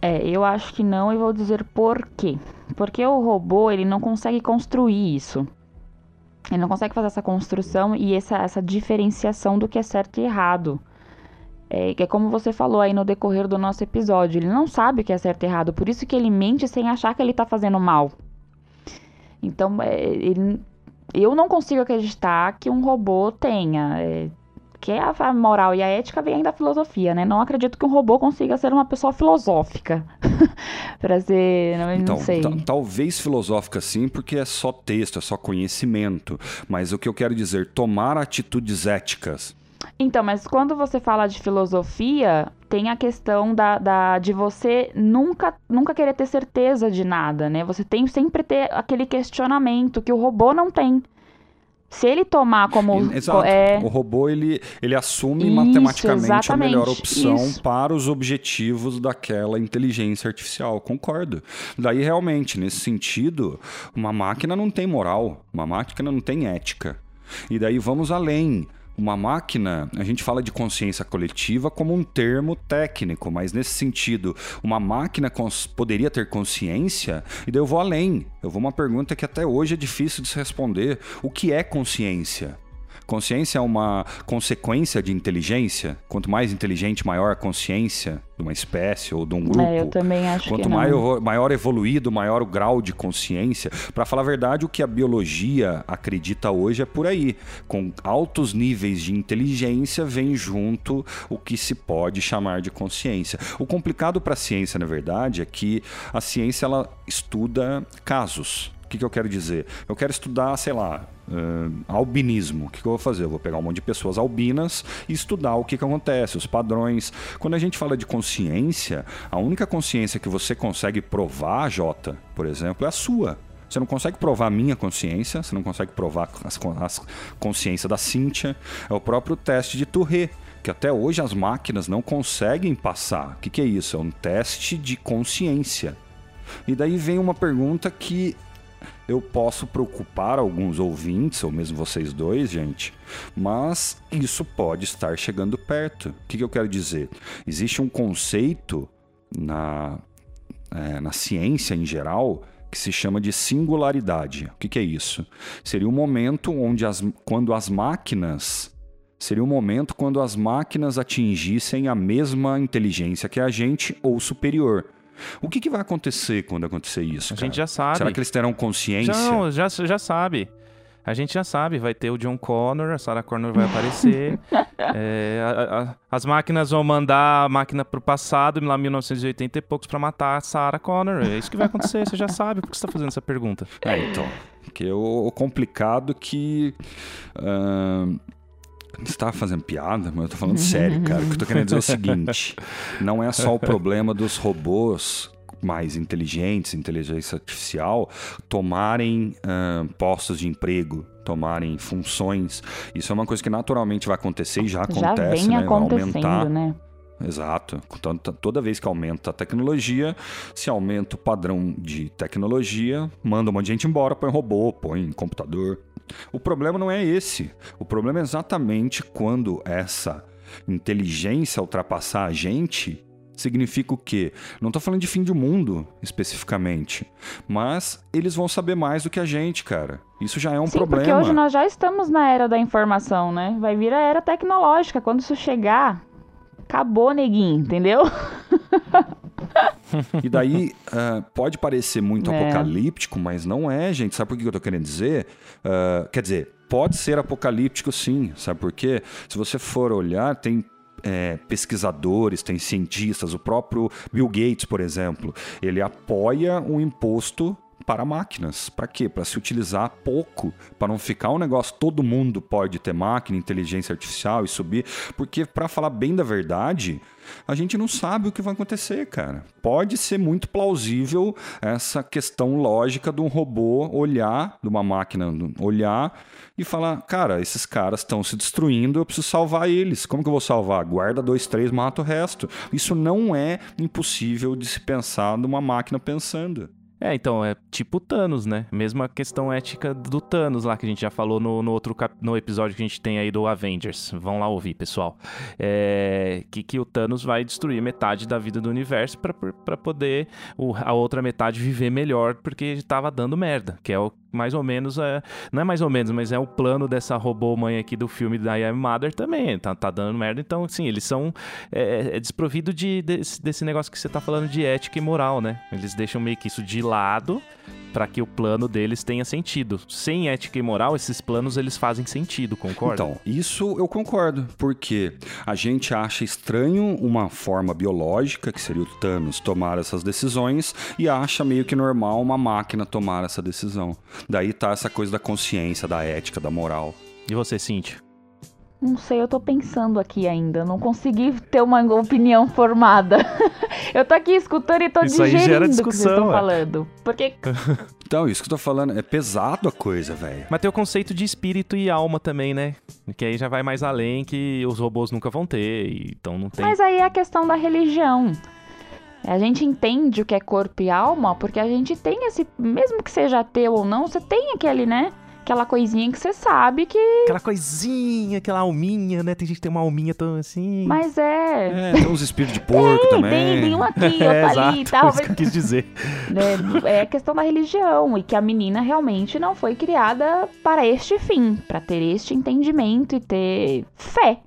É, eu acho que não e vou dizer por quê. Porque o robô, ele não consegue construir isso. Ele não consegue fazer essa construção e essa, essa diferenciação do que é certo e errado. É, que é como você falou aí no decorrer do nosso episódio. Ele não sabe o que é certo e errado, por isso que ele mente sem achar que ele tá fazendo mal. Então, é, ele, eu não consigo acreditar que um robô tenha. É, que a, a moral e a ética vêm da filosofia, né? Não acredito que um robô consiga ser uma pessoa filosófica. pra ser. Não, Então, não sei. ta- talvez filosófica sim, porque é só texto, é só conhecimento. Mas o que eu quero dizer, tomar atitudes éticas. Então, mas quando você fala de filosofia, tem a questão da, da- de você nunca, nunca querer ter certeza de nada, né? Você tem sempre ter aquele questionamento que o robô não tem. Se ele tomar como. Exato. É, O robô ele, ele assume Isso, matematicamente a melhor exatamente, opção isso. para os objetivos daquela inteligência artificial. Concordo. Daí realmente, nesse sentido, uma máquina não tem moral, uma máquina não tem ética. E daí vamos além. Uma máquina, a gente fala de consciência coletiva como um termo técnico, mas nesse sentido, uma máquina poderia ter consciência? E daí eu vou além. Eu vou uma pergunta que até hoje é difícil de se responder. O que é consciência? Consciência é uma consequência de inteligência? Quanto mais inteligente, maior a consciência de uma espécie ou de um grupo. é, eu também acho Quanto que maior, maior evoluído, maior o grau de consciência. Para falar a verdade, o que a biologia acredita hoje é por aí. Com altos níveis de inteligência vem junto o que se pode chamar de consciência. O complicado para a ciência, na verdade, é que a ciência ela estuda casos. O que, que eu quero dizer? Eu quero estudar, sei lá, ahn, albinismo. O que, que eu vou fazer? Eu vou pegar um monte de pessoas albinas e estudar o que, que acontece, os padrões. Quando a gente fala de consciência, a única consciência que você consegue provar, Jota, por exemplo, é a sua. Você não consegue provar a minha consciência, você não consegue provar as consciência da Cíntia. É o próprio teste de Tourette, que até hoje as máquinas não conseguem passar. O que, que é isso? É um teste de consciência. E daí vem uma pergunta que eu posso preocupar alguns ouvintes, ou mesmo vocês dois, gente, mas isso pode estar chegando perto. O que, que eu quero dizer? Existe um conceito na, é, na ciência em geral que se chama de singularidade. O que, que é isso? Seria um momento onde as, quando as máquinas seria um momento quando as máquinas atingissem a mesma inteligência que a gente ou superior. O que, que vai acontecer quando acontecer isso? A cara? gente já sabe. Será que eles terão consciência? Não, já, já sabe. A gente já sabe, vai ter o John Connor, a Sarah Connor vai aparecer. É, a- a- as máquinas vão mandar a máquina pro passado, lá em 1980 e poucos, pra matar a Sarah Connor. É isso que vai acontecer, você já sabe. Por que você tá fazendo essa pergunta? É, então. Porque o, o complicado que. ahn, você tava fazendo piada, mas eu tô falando sério, cara. O que eu tô querendo dizer é o seguinte: não é só o problema dos robôs mais inteligentes, inteligência artificial, tomarem ahn, postos de emprego, tomarem funções. Isso é uma coisa que naturalmente vai acontecer e já Já acontece, né? Vai aumentar. né? Exato. Tanto- Toda vez que aumenta a tecnologia, se aumenta o padrão de tecnologia, manda um monte de gente embora, põe robô, põe computador. O problema não é esse. O problema é exatamente quando essa inteligência ultrapassar a gente. Significa o quê? Não tô falando de fim de mundo especificamente, mas eles vão saber mais do que a gente, cara. Isso já é um Sim, porque problema. hoje nós já estamos na era da informação, né? Vai vir a era tecnológica. Quando isso chegar, acabou, neguinho, entendeu? E daí uh, pode parecer muito É. apocalíptico, mas não é, gente. Sabe por que eu tô querendo dizer? Uh, quer dizer, pode ser apocalíptico sim. Sabe por quê? Se você for olhar, tem é, pesquisadores, tem cientistas, o próprio Bill Gates, por exemplo, ele apoia um imposto para máquinas. Para quê? Para se utilizar pouco, para não ficar um negócio todo mundo pode ter máquina, inteligência artificial e subir, porque para falar bem da verdade, a gente não sabe o que vai acontecer, cara. Pode ser muito plausível essa questão lógica de um robô olhar, de uma máquina olhar e falar: cara, esses caras estão se destruindo, eu preciso salvar eles. Como que eu vou salvar? Guarda dois, três, mata o resto. Isso não é impossível de se pensar numa máquina pensando. É, então, é tipo Thanos, né? Mesma questão ética do Thanos lá que a gente já falou no, no outro cap... no episódio que a gente tem aí do Avengers. Vão lá ouvir, pessoal. É... Que, que o Thanos vai destruir metade da vida do universo pra poder o, a outra metade viver melhor porque tava dando merda. Que é o mais ou menos, é, não é mais ou menos, mas é o plano dessa robô mãe aqui do filme da I Am Mother também, tá, tá dando merda, então, assim, eles são é, é desprovido de, desse, desse negócio que você tá falando de ética e moral, né? Eles deixam meio que isso de lado para que o plano deles tenha sentido. Sem ética e moral, esses planos eles fazem sentido, concorda? Então, isso eu concordo, porque a gente acha estranho uma forma biológica, que seria o Thanos, tomar essas decisões e acha meio que normal uma máquina tomar essa decisão. Daí tá essa coisa da consciência, da ética, da moral. E você, Cintia? Não sei, eu tô pensando aqui ainda. Não consegui ter uma opinião formada. eu tô aqui escutando e tô Isso digerindo o que vocês discussão, estão ué. falando. Porque Então, isso que eu tô falando, é pesado a coisa, velho. Mas tem o conceito de espírito e alma também, né? Que aí já vai mais além que os robôs nunca vão ter, então não tem. Mas aí é a questão da religião. A gente entende o que é corpo e alma porque a gente tem esse. Mesmo que seja ateu ou não, você tem aquele, né? Aquela coisinha que você sabe que. Aquela coisinha, aquela alminha, né? Tem gente que tem uma alminha tão assim. Mas é. É, tem uns espíritos de porco Tem, também. tem, tem um aqui, outro é, ali e exato, tal. isso que eu quis dizer. É, é questão da religião e que a menina realmente não foi criada para este fim, para ter este entendimento e ter fé,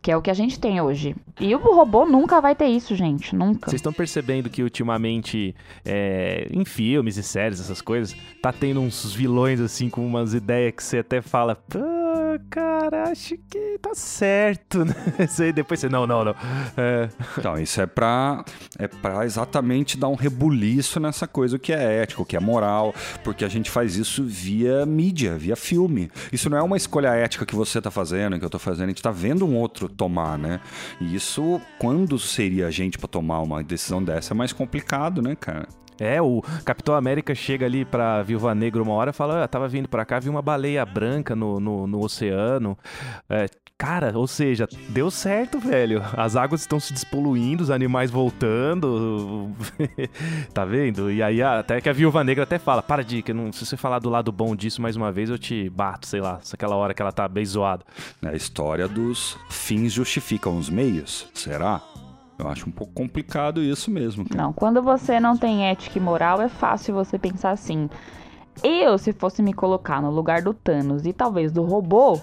que é o que a gente tem hoje. E o robô nunca vai ter isso, gente, nunca. Vocês estão percebendo que ultimamente, é, em filmes e séries, essas coisas, tá tendo uns vilões assim com umas ideias que você até fala, pô, cara, acho que tá certo, né? Isso aí depois você, não, não, não. É, Então, isso é pra, é pra exatamente dar um rebuliço nessa coisa o que é ético, o que é moral, porque a gente faz isso via mídia, via filme. Isso não é uma escolha ética que você tá fazendo, que eu tô fazendo, a gente tá vendo um outro tomar, né? E isso, quando seria a gente pra tomar uma decisão dessa, é mais complicado, né, cara? É, o Capitão América chega ali pra Viúva Negra uma hora e fala: ah, tava vindo pra cá, vi uma baleia branca no, no, no oceano. É, cara, ou seja, deu certo, velho. As águas estão se despoluindo, os animais voltando. tá vendo? E aí, até que a Viúva Negra até fala: para de, que não, se você falar do lado bom disso mais uma vez, eu te bato, sei lá, aquela hora que ela tá bem zoada. A história dos fins justificam os meios, será? Eu acho um pouco complicado isso mesmo. cara. Não, quando você não tem ética e moral, é fácil você pensar assim. Eu, se fosse me colocar no lugar do Thanos e talvez do robô,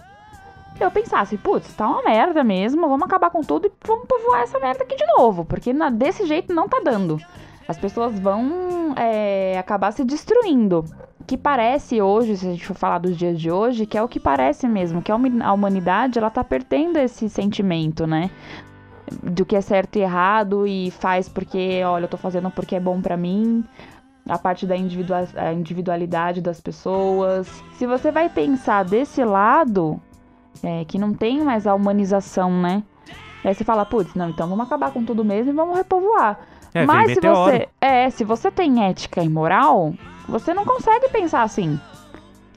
eu pensasse, putz, tá uma merda mesmo, vamos acabar com tudo e vamos povoar essa merda aqui de novo, porque desse jeito não tá dando. As pessoas vão é, acabar se destruindo. Que parece hoje, se a gente for falar dos dias de hoje, que é o que parece mesmo, que a humanidade ela tá perdendo esse sentimento, né? Do que é certo e errado e faz porque, olha, eu tô fazendo porque é bom pra mim. A parte da individua- a individualidade das pessoas. Se você vai pensar desse lado, é, que não tem mais a humanização, né? Aí você fala, putz, não, então vamos acabar com tudo mesmo e vamos repovoar. É, Mas se você, é, se você tem ética e moral, você não consegue pensar assim.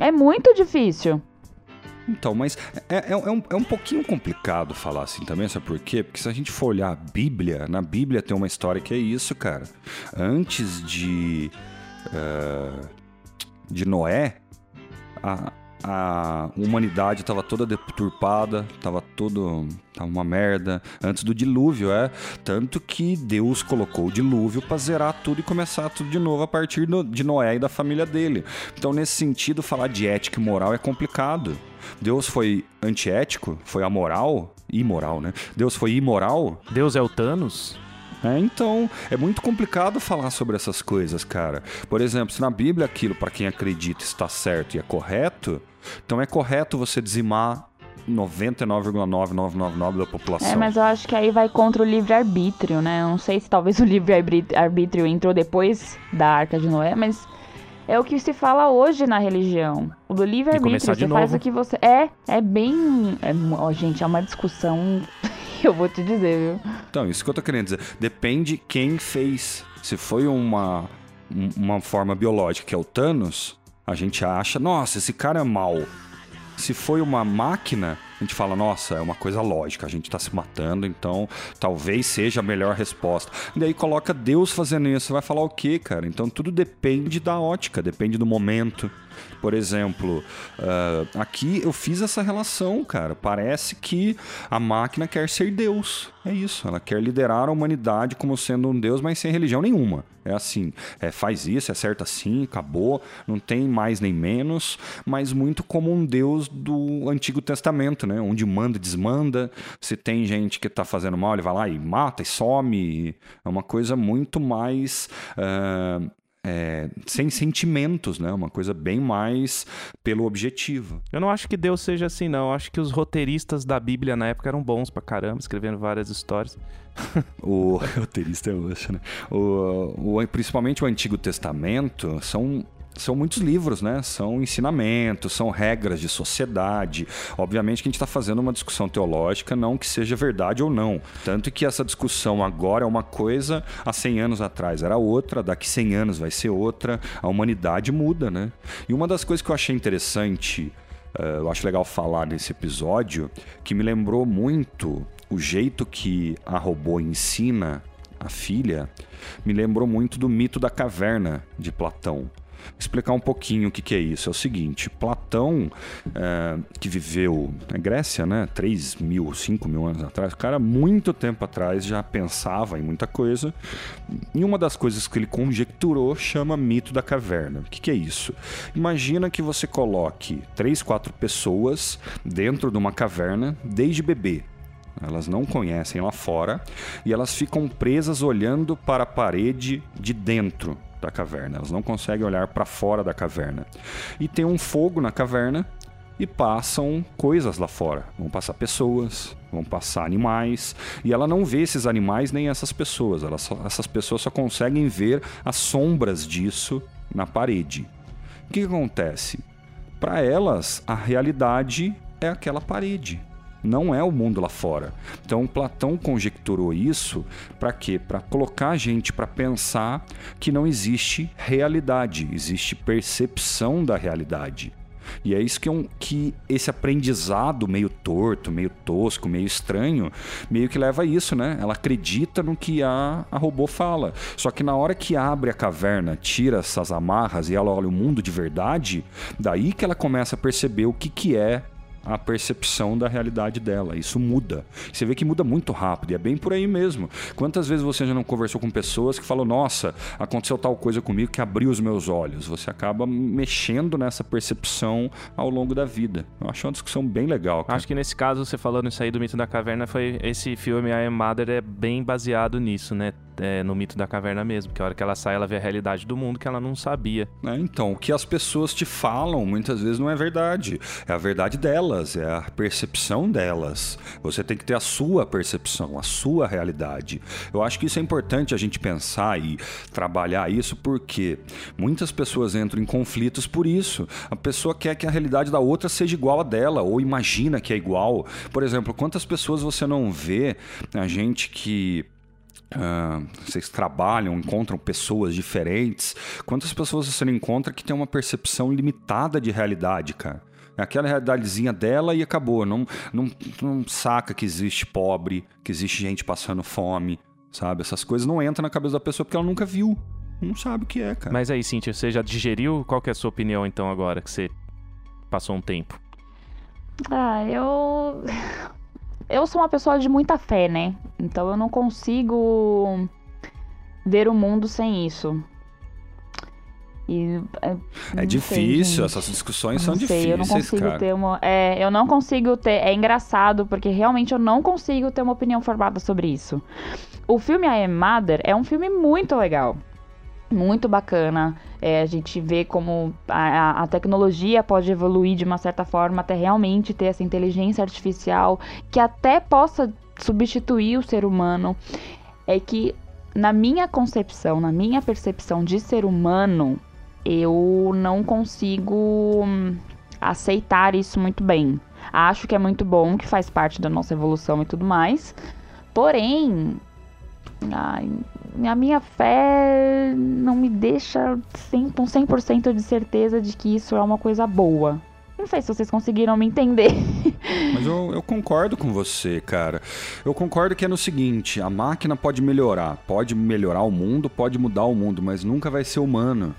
É muito difícil. Então, mas é, é- é um, é um pouquinho complicado falar assim também, sabe por quê? Porque se a gente for olhar a Bíblia, na Bíblia tem uma história que é isso, cara. Antes de. eh, de Noé, a, a humanidade estava toda deturpada, estava tudo. tava uma merda. Antes do dilúvio, é. Tanto que Deus colocou o dilúvio para zerar tudo e começar tudo de novo a partir do- de Noé e da família dele. Então, nesse sentido, falar de ética e moral é complicado. Deus foi antiético? Foi amoral? Imoral, né? Deus foi imoral? Deus é o Thanos? É, então, é muito complicado falar sobre essas coisas, cara. Por exemplo, se na Bíblia aquilo, para quem acredita, está certo e é correto, então é correto você dizimar 99,9999 da população. É, mas eu acho que aí vai contra o livre-arbítrio, né? Eu não sei se talvez o livre-arbítrio entrou depois da Arca de Noé, mas é o que se fala hoje na religião. O do livre-arbítrio, você novo. faz o que você. É, é bem. É, ó, gente, é uma discussão. eu vou te dizer, viu? Então, isso que eu tô querendo dizer. Depende quem fez. Se foi uma, um- uma forma biológica, que é o Thanos, a gente acha, nossa, esse cara é mau. Se foi uma máquina, a gente fala, nossa, é uma coisa lógica, a gente tá se matando, então talvez seja a melhor resposta. E daí coloca Deus fazendo isso, você vai falar o quê, cara? Então tudo depende da ótica, depende do momento. Por exemplo, ah, aqui eu fiz essa relação, cara. Parece que a máquina quer ser Deus. É isso. Ela quer liderar a humanidade como sendo um Deus, mas sem religião nenhuma. É assim, é, faz isso, é certo assim, acabou, não tem mais nem menos, mas muito como um Deus do Antigo Testamento, né? Onde manda e desmanda. Se tem gente que tá fazendo mal, ele vai lá e mata e some. É uma coisa muito mais. ah, é, sem sentimentos, né? Uma coisa bem mais pelo objetivo. Eu não acho que Deus seja assim, não. Eu acho que os roteiristas da Bíblia na época eram bons pra caramba, escrevendo várias histórias. O roteirista é osso, né? O, o- principalmente o Antigo Testamento são. São muitos livros, né? São ensinamentos, são regras de sociedade. Obviamente que a gente está fazendo uma discussão teológica, não que seja verdade ou não. Tanto que essa discussão agora é uma coisa, há 100 anos atrás era outra, daqui 100 anos vai ser outra. A humanidade muda, né? E uma das coisas que eu achei interessante eh, eu acho legal falar nesse episódio, que me lembrou muito o jeito que a robô ensina a filha, me lembrou muito do mito da caverna de Platão. Explicar um pouquinho o que, que é isso. É o seguinte: Platão, eh, que viveu na Grécia, né, 3 mil, 5 mil anos atrás, o cara, muito tempo atrás, já pensava em muita coisa. E uma das coisas que ele conjecturou chama mito da caverna. O que, que é isso? Imagina que você coloque três, quatro pessoas dentro de uma caverna desde bebê. Elas não conhecem lá fora e elas ficam presas olhando para a parede de dentro da caverna. Elas não conseguem olhar para fora da caverna. E tem um fogo na caverna e passam coisas lá fora. Vão passar pessoas, vão passar animais, e ela não vê esses animais nem essas pessoas. Só- essas pessoas só conseguem ver as sombras disso na parede. O que, que acontece? Para elas, a realidade é aquela parede. Não é o mundo lá fora. Então Platão conjecturou isso para quê? Para colocar a gente para pensar que não existe realidade, existe percepção da realidade. E é isso que, é um, que esse aprendizado meio torto, meio tosco, meio estranho, meio que leva a isso, né? Ela acredita no que a, a robô fala. Só que na hora que abre a caverna, tira essas amarras e ela olha o mundo de verdade, daí que ela começa a perceber o que, que é a percepção da realidade dela. Isso muda. Você vê que muda muito rápido, e é bem por aí mesmo. Quantas vezes você já não conversou com pessoas que falam: Nossa, aconteceu tal coisa comigo que abriu os meus olhos? Você acaba mexendo nessa percepção ao longo da vida. Eu acho uma discussão bem legal. Cara. Acho que nesse caso, você falando isso aí do mito da caverna, foi esse filme, I Am Mother, é bem baseado nisso, né? É, no mito da caverna mesmo, que a hora que ela sai, ela vê a realidade do mundo que ela não sabia. É, então, o que as pessoas te falam muitas vezes não é verdade. É a verdade delas, é a percepção delas. Você tem que ter a sua percepção, a sua realidade. Eu acho que isso é importante a gente pensar e trabalhar isso porque muitas pessoas entram em conflitos por isso. A pessoa quer que a realidade da outra seja igual a dela ou imagina que é igual. Por exemplo, quantas pessoas você não vê a gente que ah, vocês trabalham, encontram pessoas diferentes. Quantas pessoas você não encontra que tem uma percepção limitada de realidade, cara? É aquela realidadezinha dela e acabou. Não, não, não saca que existe pobre, que existe gente passando fome, sabe? Essas coisas não entram na cabeça da pessoa porque ela nunca viu. Não sabe o que é, cara. Mas aí, Cintia, você já digeriu? Qual que é a sua opinião, então, agora que você passou um tempo? Ah, eu. Eu sou uma pessoa de muita fé, né? Então eu não consigo ver o mundo sem isso. E, é, É sei, difícil, gente. essas discussões são sei, eu não difíceis, consigo cara. ter uma. É, eu não consigo ter. É engraçado, porque realmente eu não consigo ter uma opinião formada sobre isso. O filme I Am Mother é um filme muito legal. Muito bacana. É, a gente vê como a, a- tecnologia pode evoluir de uma certa forma até realmente ter essa inteligência artificial que até possa substituir o ser humano. É que, na minha concepção, na minha percepção de ser humano, eu não consigo hum, aceitar isso muito bem. Acho que é muito bom, que faz parte da nossa evolução e tudo mais. Porém, ai, a minha fé não me deixa 100, com 100% de certeza de que isso é uma coisa boa. Não sei se vocês conseguiram me entender. Mas eu, eu concordo com você, cara. Eu concordo que é no seguinte: a máquina pode melhorar, pode melhorar o mundo, pode mudar o mundo, mas nunca vai ser humano.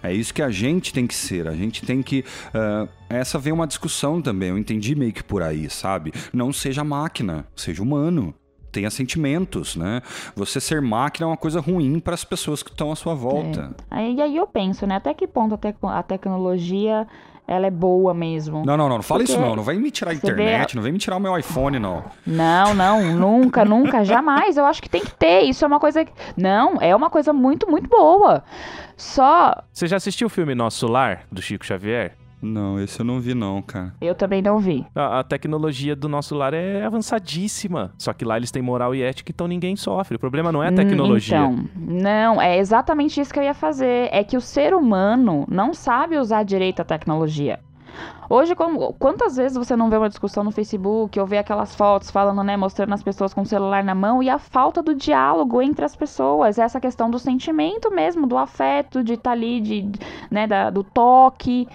É isso que a gente tem que ser. A gente tem que. ah, essa vem uma discussão também. Eu entendi meio que por aí, sabe? Não seja máquina, seja humano. Tenha sentimentos, né? Você ser máquina é uma coisa ruim para as pessoas que estão à sua volta. Aí, aí eu penso, né? Até que ponto a, tec- a tecnologia ela é boa mesmo? Não, não, não, não fala isso Porque não. Não vai me tirar a você vê- internet, não vem me tirar o meu iPhone, não. Não, não, nunca, nunca, jamais. Eu acho que tem que ter. Isso é uma coisa. que- Não, é uma coisa muito, muito boa. Só. Você já assistiu o filme Nosso Lar, do Chico Xavier? Não, esse eu não vi, não, cara. Eu também não vi. A, a tecnologia do nosso lar é avançadíssima. Só que lá eles têm moral e ética, então ninguém sofre. O problema não é a tecnologia. Então, não, é exatamente isso que eu ia fazer. É que o ser humano não sabe usar direito a tecnologia. Hoje, como- quantas vezes você não vê uma discussão no Facebook ou vê aquelas fotos falando, né, mostrando as pessoas com o celular na mão e a falta do diálogo entre as pessoas, essa questão do sentimento mesmo, do afeto, de estar ali, de, né, da- do toque.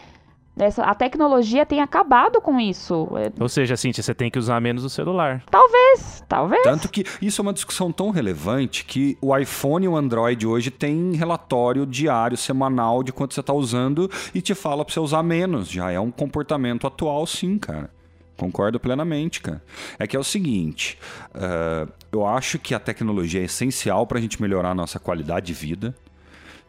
Essa, a tecnologia tem acabado com isso. É, Ou seja, Cintia, você tem que usar menos o celular. talvez, talvez. Tanto que isso é uma discussão tão relevante que o iPhone e o Android hoje tem relatório diário, semanal de quanto você está usando e te fala para você usar menos. Já é um comportamento atual, sim, cara. Concordo plenamente, cara. É que é o seguinte: ah, eu acho que a tecnologia é essencial para a gente melhorar a nossa qualidade de vida.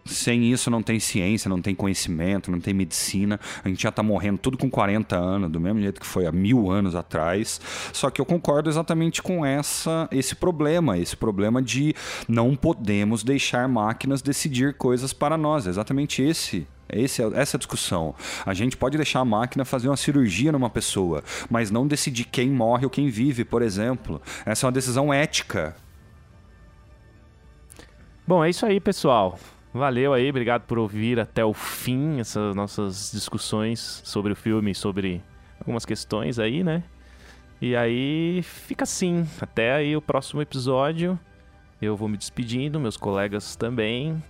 Sem isso não tem ciência, não tem conhecimento, não tem medicina. A gente já tá morrendo tudo com 40 anos, do mesmo jeito que foi há mil anos atrás. Só que eu concordo exatamente com essa, esse problema, esse problema de não podemos deixar máquinas decidir coisas para nós. É exatamente esse. Esse, é- essa é discussão. A gente pode deixar a máquina fazer uma cirurgia numa pessoa, mas não decidir quem morre ou quem vive, por exemplo. Essa é uma decisão ética. Bom, é isso aí, pessoal. Valeu aí, obrigado por ouvir até o fim essas nossas discussões sobre o filme, sobre algumas questões aí, né? E aí fica assim, até aí o próximo episódio. Eu vou me despedindo, meus colegas também.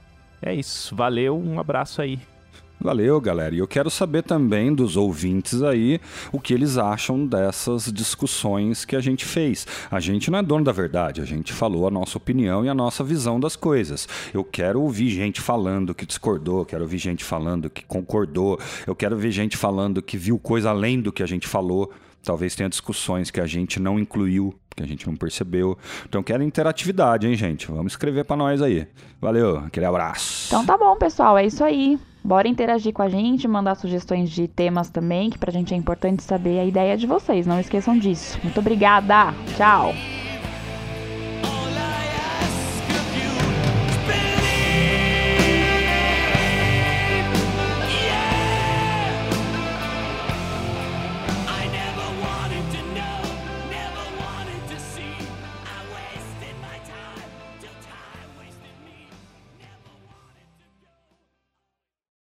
É isso, valeu, um abraço aí. Valeu, galera. E eu quero saber também dos ouvintes aí o que eles acham dessas discussões que a gente fez. A gente não é dono da verdade, a gente falou a nossa opinião e a nossa visão das coisas. Eu quero ouvir gente falando que discordou, quero ouvir gente falando que concordou, eu quero ver gente falando que viu coisa além do que a gente falou. Talvez tenha discussões que a gente não incluiu, que a gente não percebeu. Então quero interatividade, hein, gente? Vamos escrever pra nós aí. Valeu, aquele abraço. Então tá bom, pessoal, é isso aí. Bora interagir com a gente, mandar sugestões de temas também, que pra gente é importante saber a ideia de vocês. Não esqueçam disso. Muito obrigada. Tchau.